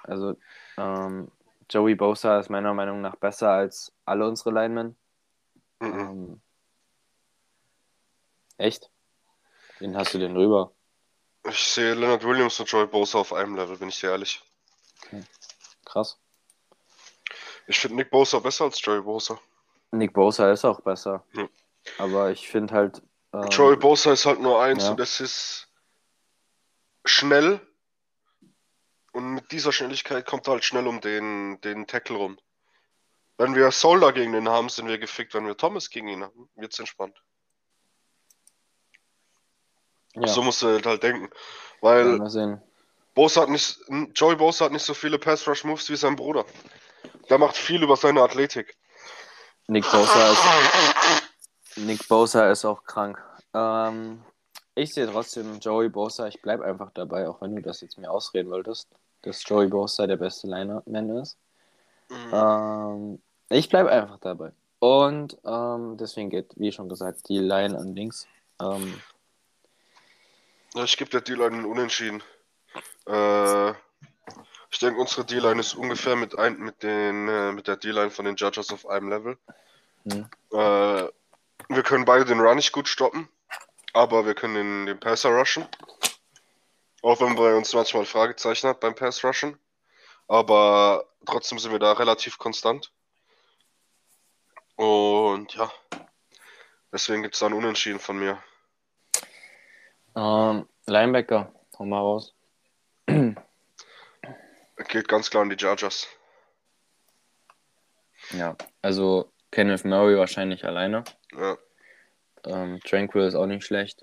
Speaker 1: Also, ähm, Joey Bosa ist meiner Meinung nach besser als alle unsere Linemen.
Speaker 2: Mhm.
Speaker 1: Ähm, echt? Wen hast du denn drüber?
Speaker 2: Ich sehe Leonard Williams und Joey Bosa auf einem Level, bin ich dir ehrlich.
Speaker 1: Krass.
Speaker 2: Ich finde Nick Bosa besser als Joey Bosa.
Speaker 1: Nick Bosa ist auch besser.
Speaker 2: Hm.
Speaker 1: Aber ich finde halt. ähm,
Speaker 2: Joey Bosa ist halt nur eins
Speaker 1: ja.
Speaker 2: und das ist schnell. Und mit dieser Schnelligkeit kommt er halt schnell um den, den Tackle rum. Wenn wir Solder gegen den haben, sind wir gefickt. Wenn wir Thomas gegen ihn haben, wird's entspannt.
Speaker 1: ja,
Speaker 2: So musst du halt denken. Weil
Speaker 1: sehen.
Speaker 2: Bosa hat nicht, Joey Bosa hat nicht so viele Pass-Rush-Moves wie sein Bruder. Der macht viel über seine Athletik.
Speaker 1: Nick Bosa ist, Nick Bosa ist auch krank. Ähm, ich sehe trotzdem Joey Bosa, ich bleibe einfach dabei, auch wenn du das jetzt mir ausreden wolltest, dass Joey Bosa der beste Lineman ist.
Speaker 2: Mhm.
Speaker 1: Ähm, ich bleibe einfach dabei. Und ähm, deswegen geht, wie schon gesagt, die Line an links. Ähm,
Speaker 2: ich gebe der D-Line einen Unentschieden. Äh, ich denke, unsere D-Line ist ungefähr mit, ein, mit, den, äh, mit der D-Line von den Judges auf einem Level.
Speaker 1: Hm.
Speaker 2: Äh, wir können beide den Run nicht gut stoppen, aber wir können den, den Passer rushen. Auch wenn bei uns manchmal Fragezeichen hat beim Pass rushen. Aber trotzdem sind wir da relativ konstant. Und ja, deswegen gibt es da einen Unentschieden von mir.
Speaker 1: ähm, Linebacker, hau mal raus.
Speaker 2: Geht ganz klar an die Chargers.
Speaker 1: Ja, also Kenneth Murray wahrscheinlich alleine.
Speaker 2: Ja.
Speaker 1: Ähm, Tranquil ist auch nicht schlecht.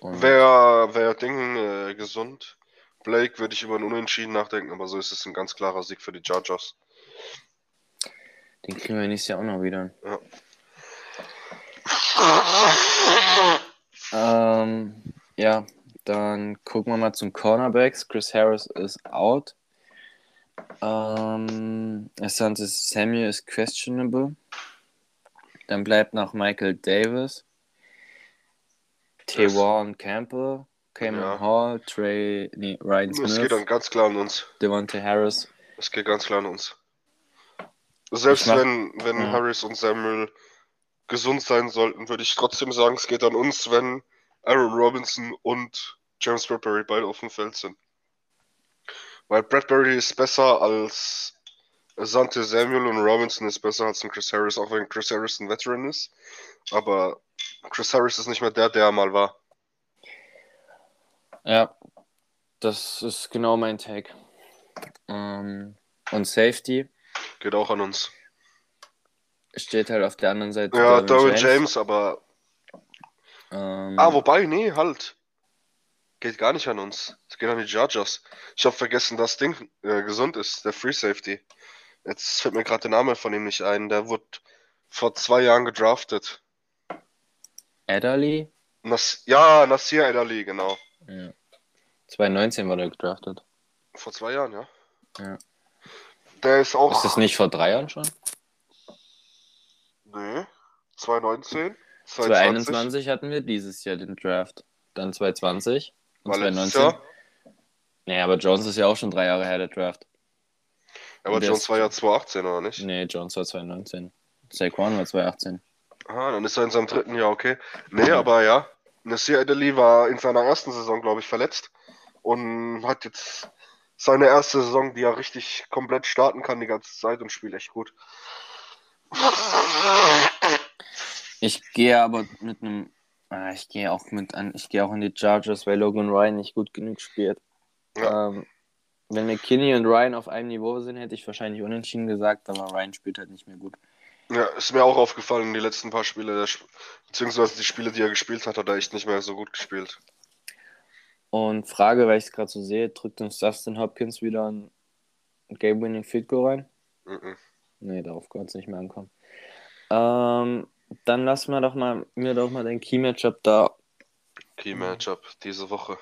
Speaker 1: Und
Speaker 2: Wäre wär Ding äh, gesund, Blake würde ich über einen Unentschieden nachdenken, aber so ist es ein ganz klarer Sieg für die Chargers.
Speaker 1: den kriegen wir nächstes Jahr auch noch wieder.
Speaker 2: Ja.
Speaker 1: Ähm, ja, dann gucken wir mal zum Cornerbacks. Chris Harris ist out. Ähm, Asante Samuel ist questionable. Dann bleibt noch Michael Davis, Tewan Campbell, Cameron
Speaker 2: Ja.
Speaker 1: Hall, Trey, nee, Ryan
Speaker 2: Es geht
Speaker 1: Smith,
Speaker 2: dann ganz klar an uns.
Speaker 1: Devontae Harris.
Speaker 2: Es geht ganz klar an uns. Selbst
Speaker 1: mach-
Speaker 2: wenn, wenn
Speaker 1: Ja.
Speaker 2: Harris und Samuel gesund sein sollten, würde ich trotzdem sagen, es geht an uns, wenn Aaron Robinson und James Bradbury beide auf dem Feld sind. Weil Bradbury ist besser als Sante Samuel und Robinson ist besser als ein Chris Harris, auch wenn Chris Harris ein Veteran ist. Aber Chris Harris ist nicht mehr der, der er mal war.
Speaker 1: Ja, das ist genau mein Take. Ähm, und Safety
Speaker 2: Geht auch an uns.
Speaker 1: steht halt auf der anderen Seite.
Speaker 2: Ja,
Speaker 1: Derwin
Speaker 2: Derwin James. aber.
Speaker 1: Ähm,
Speaker 2: Ah, wobei, nee, halt. Geht gar nicht an uns. Es geht an die Chargers. Ich habe vergessen, dass Ding äh, gesund ist, der Free Safety. Jetzt fällt mir gerade der Name von ihm nicht ein. Der wurde vor zwei Jahren gedraftet.
Speaker 1: Adderley?
Speaker 2: Nas ja, Nasir Ali, genau.
Speaker 1: Ja. 2019 wurde er gedraftet.
Speaker 2: Vor zwei Jahren, ja.
Speaker 1: Ja.
Speaker 2: Der ist auch.
Speaker 1: Ist das nicht vor drei Jahren schon?
Speaker 2: Nee. 2019.
Speaker 1: 2021 hatten wir dieses Jahr den Draft. Dann 2020 und
Speaker 2: War letztes
Speaker 1: 2019.
Speaker 2: Jahr.
Speaker 1: Nee, aber Jones ist ja auch schon drei Jahre her, der Draft.
Speaker 2: Aber Jones war ja 2018, oder nicht?
Speaker 1: Nee, Jones war 2019. Saquon war 2018.
Speaker 2: Ah, dann ist er in seinem dritten Jahr, okay. Nee, aber ja. Nasir Adeli war in seiner ersten Saison, glaube ich, verletzt. Und hat jetzt seine erste Saison, die er richtig komplett starten kann die ganze Zeit und spielt echt gut.
Speaker 1: Ich gehe aber mit einem. Ah, ich gehe auch mit an. Ich gehe auch in die Chargers, weil Logan Ryan nicht gut genug spielt.
Speaker 2: Ja.
Speaker 1: Ähm, wenn McKinney und Ryan auf einem Niveau sind, hätte ich wahrscheinlich unentschieden gesagt, aber Ryan spielt halt nicht mehr gut.
Speaker 2: Ja, ist mir auch aufgefallen, die letzten paar Spiele, beziehungsweise die Spiele, die er gespielt hat, hat er echt nicht mehr so gut gespielt.
Speaker 1: Und Frage, weil ich es gerade so sehe, drückt uns Dustin Hopkins wieder ein Game-Winning Field Goal rein?
Speaker 2: Mhm.
Speaker 1: Nee, darauf kann es nicht mehr ankommen. Ähm, dann lass mal doch mal mir doch mal den Key-Matchup da.
Speaker 2: Key Matchup diese Woche.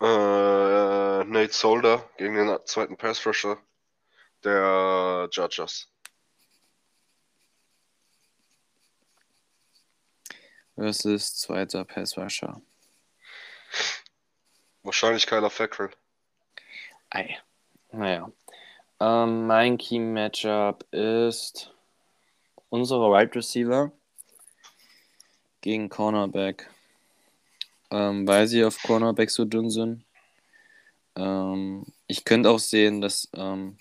Speaker 2: Äh, Nate Solder gegen den zweiten Pass Rusher der Chargers.
Speaker 1: Versus zweiter Pass Rusher.
Speaker 2: Wahrscheinlich Kyler Fackrell.
Speaker 1: Ei. Naja. Ähm, mein Key-Matchup ist unsere Wide Receiver gegen Cornerback. Ähm, weil sie auf Cornerback so dünn sind. Ähm, ich könnte auch sehen, dass, ähm,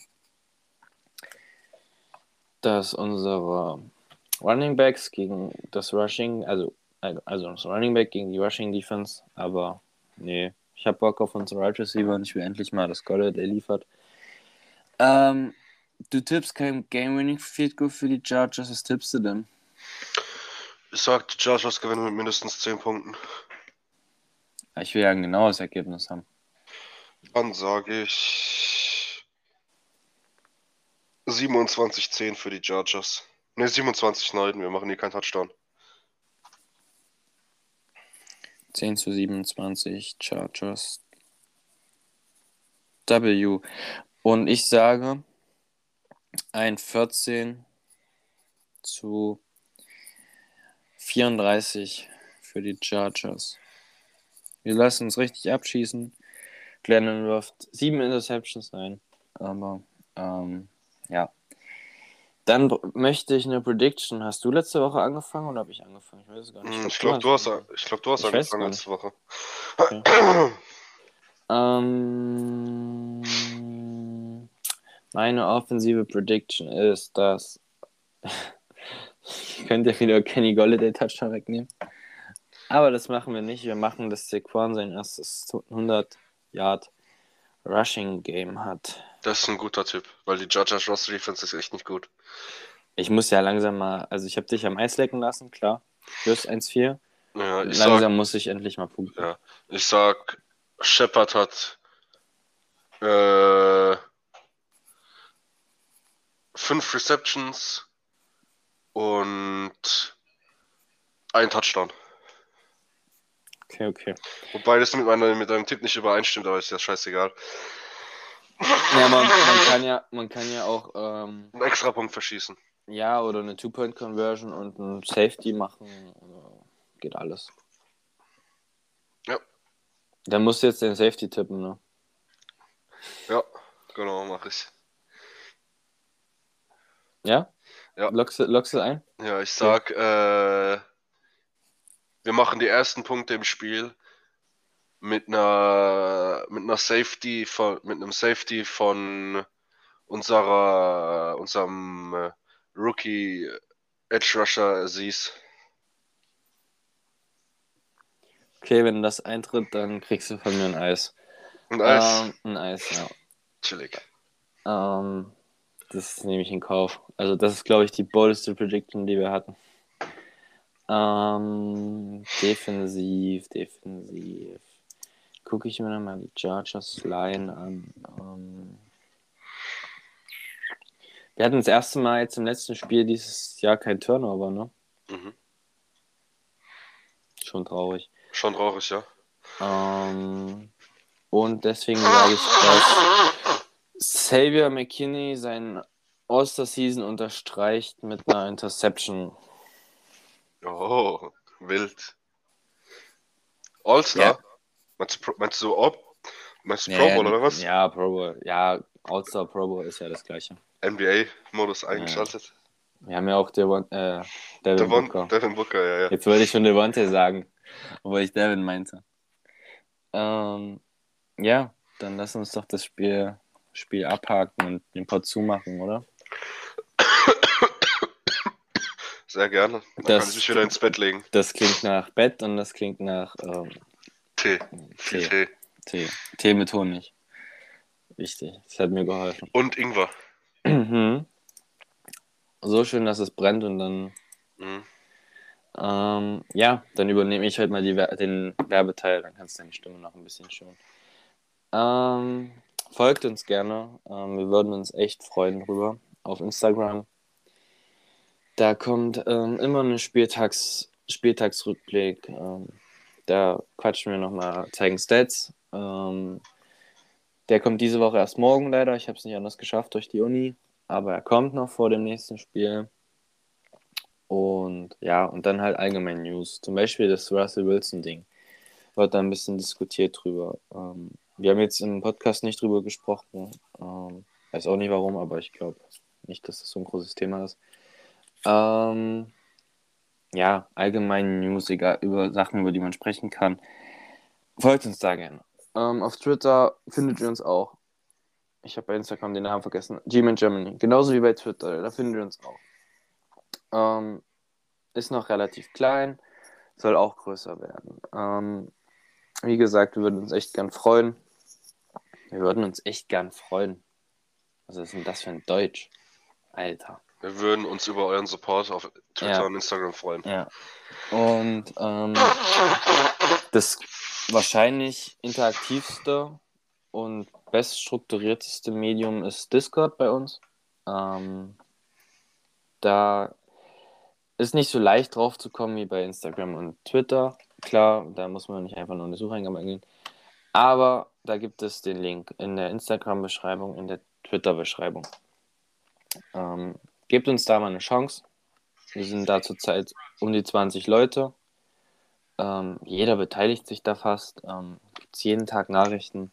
Speaker 1: dass unsere Running Backs gegen das Rushing, also, also das Running Back gegen die Rushing Defense, aber nee, ich habe Bock auf unsere Wide Receiver und ich will endlich mal, dass Goddard liefert. Ähm, du tippst kein Game-Winning Field Goal für die Chargers, was tippst du denn?
Speaker 2: Ich sag, die Chargers gewinnen mit mindestens 10 Punkten.
Speaker 1: Ich will ja ein genaues Ergebnis haben.
Speaker 2: Dann sage ich 27-10 für die Chargers. Ne, 27-9, wir machen hier keinen Touchdown.
Speaker 1: 10 zu 27, Chargers. W. Und ich sage ein 14 zu 34 für die Chargers. Wir lassen uns richtig abschießen. Glennon wirft sieben Interceptions ein. Aber ähm, ja. Dann möchte ich eine Prediction. Hast du letzte Woche angefangen oder habe ich angefangen? Ich weiß es gar nicht.
Speaker 2: Hm, Ich glaube, du hast, ich glaub, du hast angefangen letzte Woche.
Speaker 1: Ähm, meine offensive Prediction ist, dass. ich könnte ja wieder Kenny Golladay Touchdown wegnehmen. Aber das machen wir nicht. Wir machen, dass Saquon sein erstes 100 Yard Rushing Game hat.
Speaker 2: Das ist ein guter Tipp, weil die Chargers Roster Defense ist echt nicht gut.
Speaker 1: Ich muss ja langsam mal. Also, ich habe dich am Eis lecken lassen, klar. Plus 1-4.
Speaker 2: Ja,
Speaker 1: Langsam
Speaker 2: sag,
Speaker 1: muss ich endlich mal punkten.
Speaker 2: ja, ich sag, Shepard hat äh, fünf Receptions und ein Touchdown.
Speaker 1: Okay, okay.
Speaker 2: Wobei das mit, meiner, mit deinem Tipp nicht übereinstimmt, aber ist ja scheißegal.
Speaker 1: Ja, man, man, kann, ja, man kann ja auch. Ähm,
Speaker 2: Einen Extrapunkt verschießen.
Speaker 1: Ja, oder eine Two-Point-Conversion und ein Safety machen. Geht alles.
Speaker 2: Ja.
Speaker 1: Dann musst du jetzt den Safety tippen, ne?
Speaker 2: Ja, genau, mache ich.
Speaker 1: Ja?
Speaker 2: Ja.
Speaker 1: Lockst, du- lockst du ein?
Speaker 2: Ja, ich sag, äh, wir machen die ersten Punkte im Spiel mit einer mit einer Safety von mit einem Safety von unserer unserem äh, Rookie Edge Rusher Aziz.
Speaker 1: Okay, wenn das eintritt, dann kriegst du von mir ein Eis.
Speaker 2: Und Eis,
Speaker 1: Ähm, ein Eis, ja.
Speaker 2: chillig.
Speaker 1: Ähm, das nehme ich in Kauf. Also das ist, glaube ich, die boldeste Prediction, die wir hatten. Ähm, defensiv, defensiv. Gucke ich mir nochmal die Chargers Line an. Ähm, wir hatten das erste Mal jetzt im letzten Spiel dieses Jahr kein Turnover, ne?
Speaker 2: Mhm.
Speaker 1: Schon traurig.
Speaker 2: Schon traurig, ja.
Speaker 1: Ähm, und deswegen sage ich, dass Xavier McKinney seinen All-Star-Season unterstreicht mit einer Interception.
Speaker 2: Oh, wild. All-Star?
Speaker 1: Ja.
Speaker 2: Meinst, meinst du Ob? Meinst du
Speaker 1: Ja,
Speaker 2: Pro
Speaker 1: ja,
Speaker 2: Bowl oder was?
Speaker 1: Ja, Pro Bowl. Ja, All-Star Pro Bowl ist ja das gleiche.
Speaker 2: NBA-Modus eingeschaltet.
Speaker 1: Wir haben ja auch Devon, äh, Devin
Speaker 2: Devon,
Speaker 1: Booker.
Speaker 2: Devin Booker, ja, ja.
Speaker 1: Jetzt wollte ich schon Devontae sagen, obwohl ich Devin meinte. Ähm, ja, dann lass uns doch das Spiel, Spiel abhaken und den Pod zumachen, oder?
Speaker 2: Sehr gerne. Dann
Speaker 1: Das-
Speaker 2: kann ich mich wieder ins Bett legen.
Speaker 1: Das klingt nach Bett und das klingt nach ähm,
Speaker 2: Tee. Viel
Speaker 1: Tee.
Speaker 2: Tee.
Speaker 1: Tee. Tee mit Honig. Wichtig. Das hat mir geholfen.
Speaker 2: Und Ingwer.
Speaker 1: Mhm. So schön, dass es brennt und dann,
Speaker 2: Mhm.
Speaker 1: ähm, ja, dann übernehme ich heute mal die, den Werbeteil, dann kannst du deine Stimme noch ein bisschen schonen. Ähm, folgt uns gerne, ähm, wir würden uns echt freuen drüber auf Instagram. Da kommt ähm, immer ein Spieltags, Spieltagsrückblick. Ähm, da quatschen wir nochmal, zeigen Stats. Ähm, der kommt diese Woche erst morgen leider. Ich habe es nicht anders geschafft durch die Uni. Aber er kommt noch vor dem nächsten Spiel. Und ja, und dann halt allgemein News. Zum Beispiel das Russell Wilson-Ding. Wird da ein bisschen diskutiert drüber. Ähm, wir haben jetzt im Podcast nicht drüber gesprochen. Ähm, weiß auch nicht warum, aber ich glaube nicht, dass das so ein großes Thema ist. Ähm, ja, allgemein News, egal, über Sachen, über die man sprechen kann. Folgt uns da gerne. Ähm, auf Twitter findet ihr uns auch. Ich habe bei Instagram den Namen vergessen. G-Man Germany. Genauso wie bei Twitter. Da findet ihr uns auch. Ähm, ist noch relativ klein. Soll auch größer werden. Ähm, wie gesagt, wir würden uns echt gern freuen. Wir würden uns echt gern freuen. Was ist denn das für ein Deutsch? Alter.
Speaker 2: Wir würden uns über euren Support auf Twitter
Speaker 1: Ja.
Speaker 2: und Instagram freuen.
Speaker 1: Ja. Und ähm, das wahrscheinlich interaktivste und beststrukturierteste Medium ist Discord bei uns. Ähm, da ist nicht so leicht drauf zu kommen wie bei Instagram und Twitter. Klar, da muss man nicht einfach nur eine Sucheingabe eingeben. Aber da gibt es den Link in der Instagram-Beschreibung, in der Twitter-Beschreibung. Ähm, gebt uns da mal eine Chance. Wir sind da zurzeit um die 20 Leute. Ähm, jeder beteiligt sich da fast. Ähm, Gibt jeden Tag Nachrichten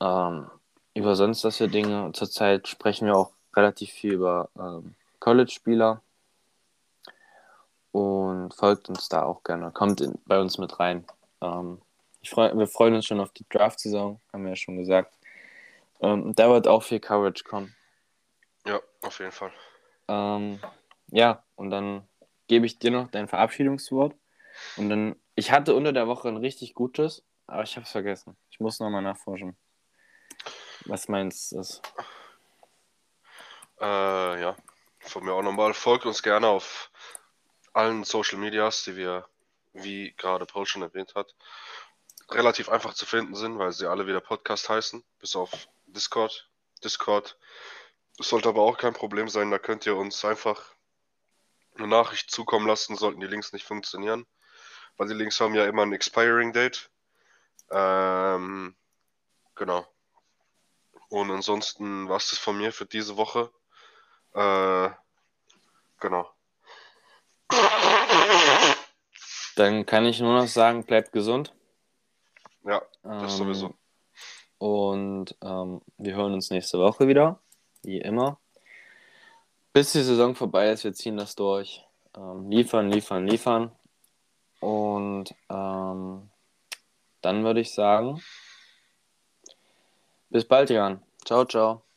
Speaker 1: ähm, über sonst was für Dinge. Zurzeit sprechen wir auch relativ viel über ähm, College-Spieler. Und folgt uns da auch gerne. Kommt in, bei uns mit rein. Ähm, freu, wir freuen uns schon auf die Draft-Saison, haben wir ja schon gesagt. Ähm, da wird auch viel Coverage kommen.
Speaker 2: Ja, auf jeden Fall.
Speaker 1: Ähm, ja, und dann gebe ich dir noch dein Verabschiedungswort. Und dann, ich hatte unter der Woche ein richtig gutes, aber ich habe es vergessen. Ich muss nochmal nachforschen. Was meinst du?
Speaker 2: Äh, ja, von mir auch nochmal. Folgt uns gerne auf allen Social Medias, die wir, wie gerade Paul schon erwähnt hat, relativ einfach zu finden sind, weil sie alle wieder Podcast heißen, bis auf Discord. Discord das sollte aber auch kein Problem sein, da könnt ihr uns einfach eine Nachricht zukommen lassen, sollten die Links nicht funktionieren, weil die Links haben ja immer ein Expiring Date. Ähm, genau. Und ansonsten war es das von mir für diese Woche. Äh, genau.
Speaker 1: Dann kann ich nur noch sagen, bleibt gesund.
Speaker 2: Ja, das
Speaker 1: Ähm,
Speaker 2: sowieso.
Speaker 1: Und ähm, wir hören uns nächste Woche wieder, wie immer. bis die Saison vorbei ist, wir ziehen das durch. Ähm, liefern, liefern, liefern. Und ähm, dann würde ich sagen, bis bald, Jan. Ciao, ciao.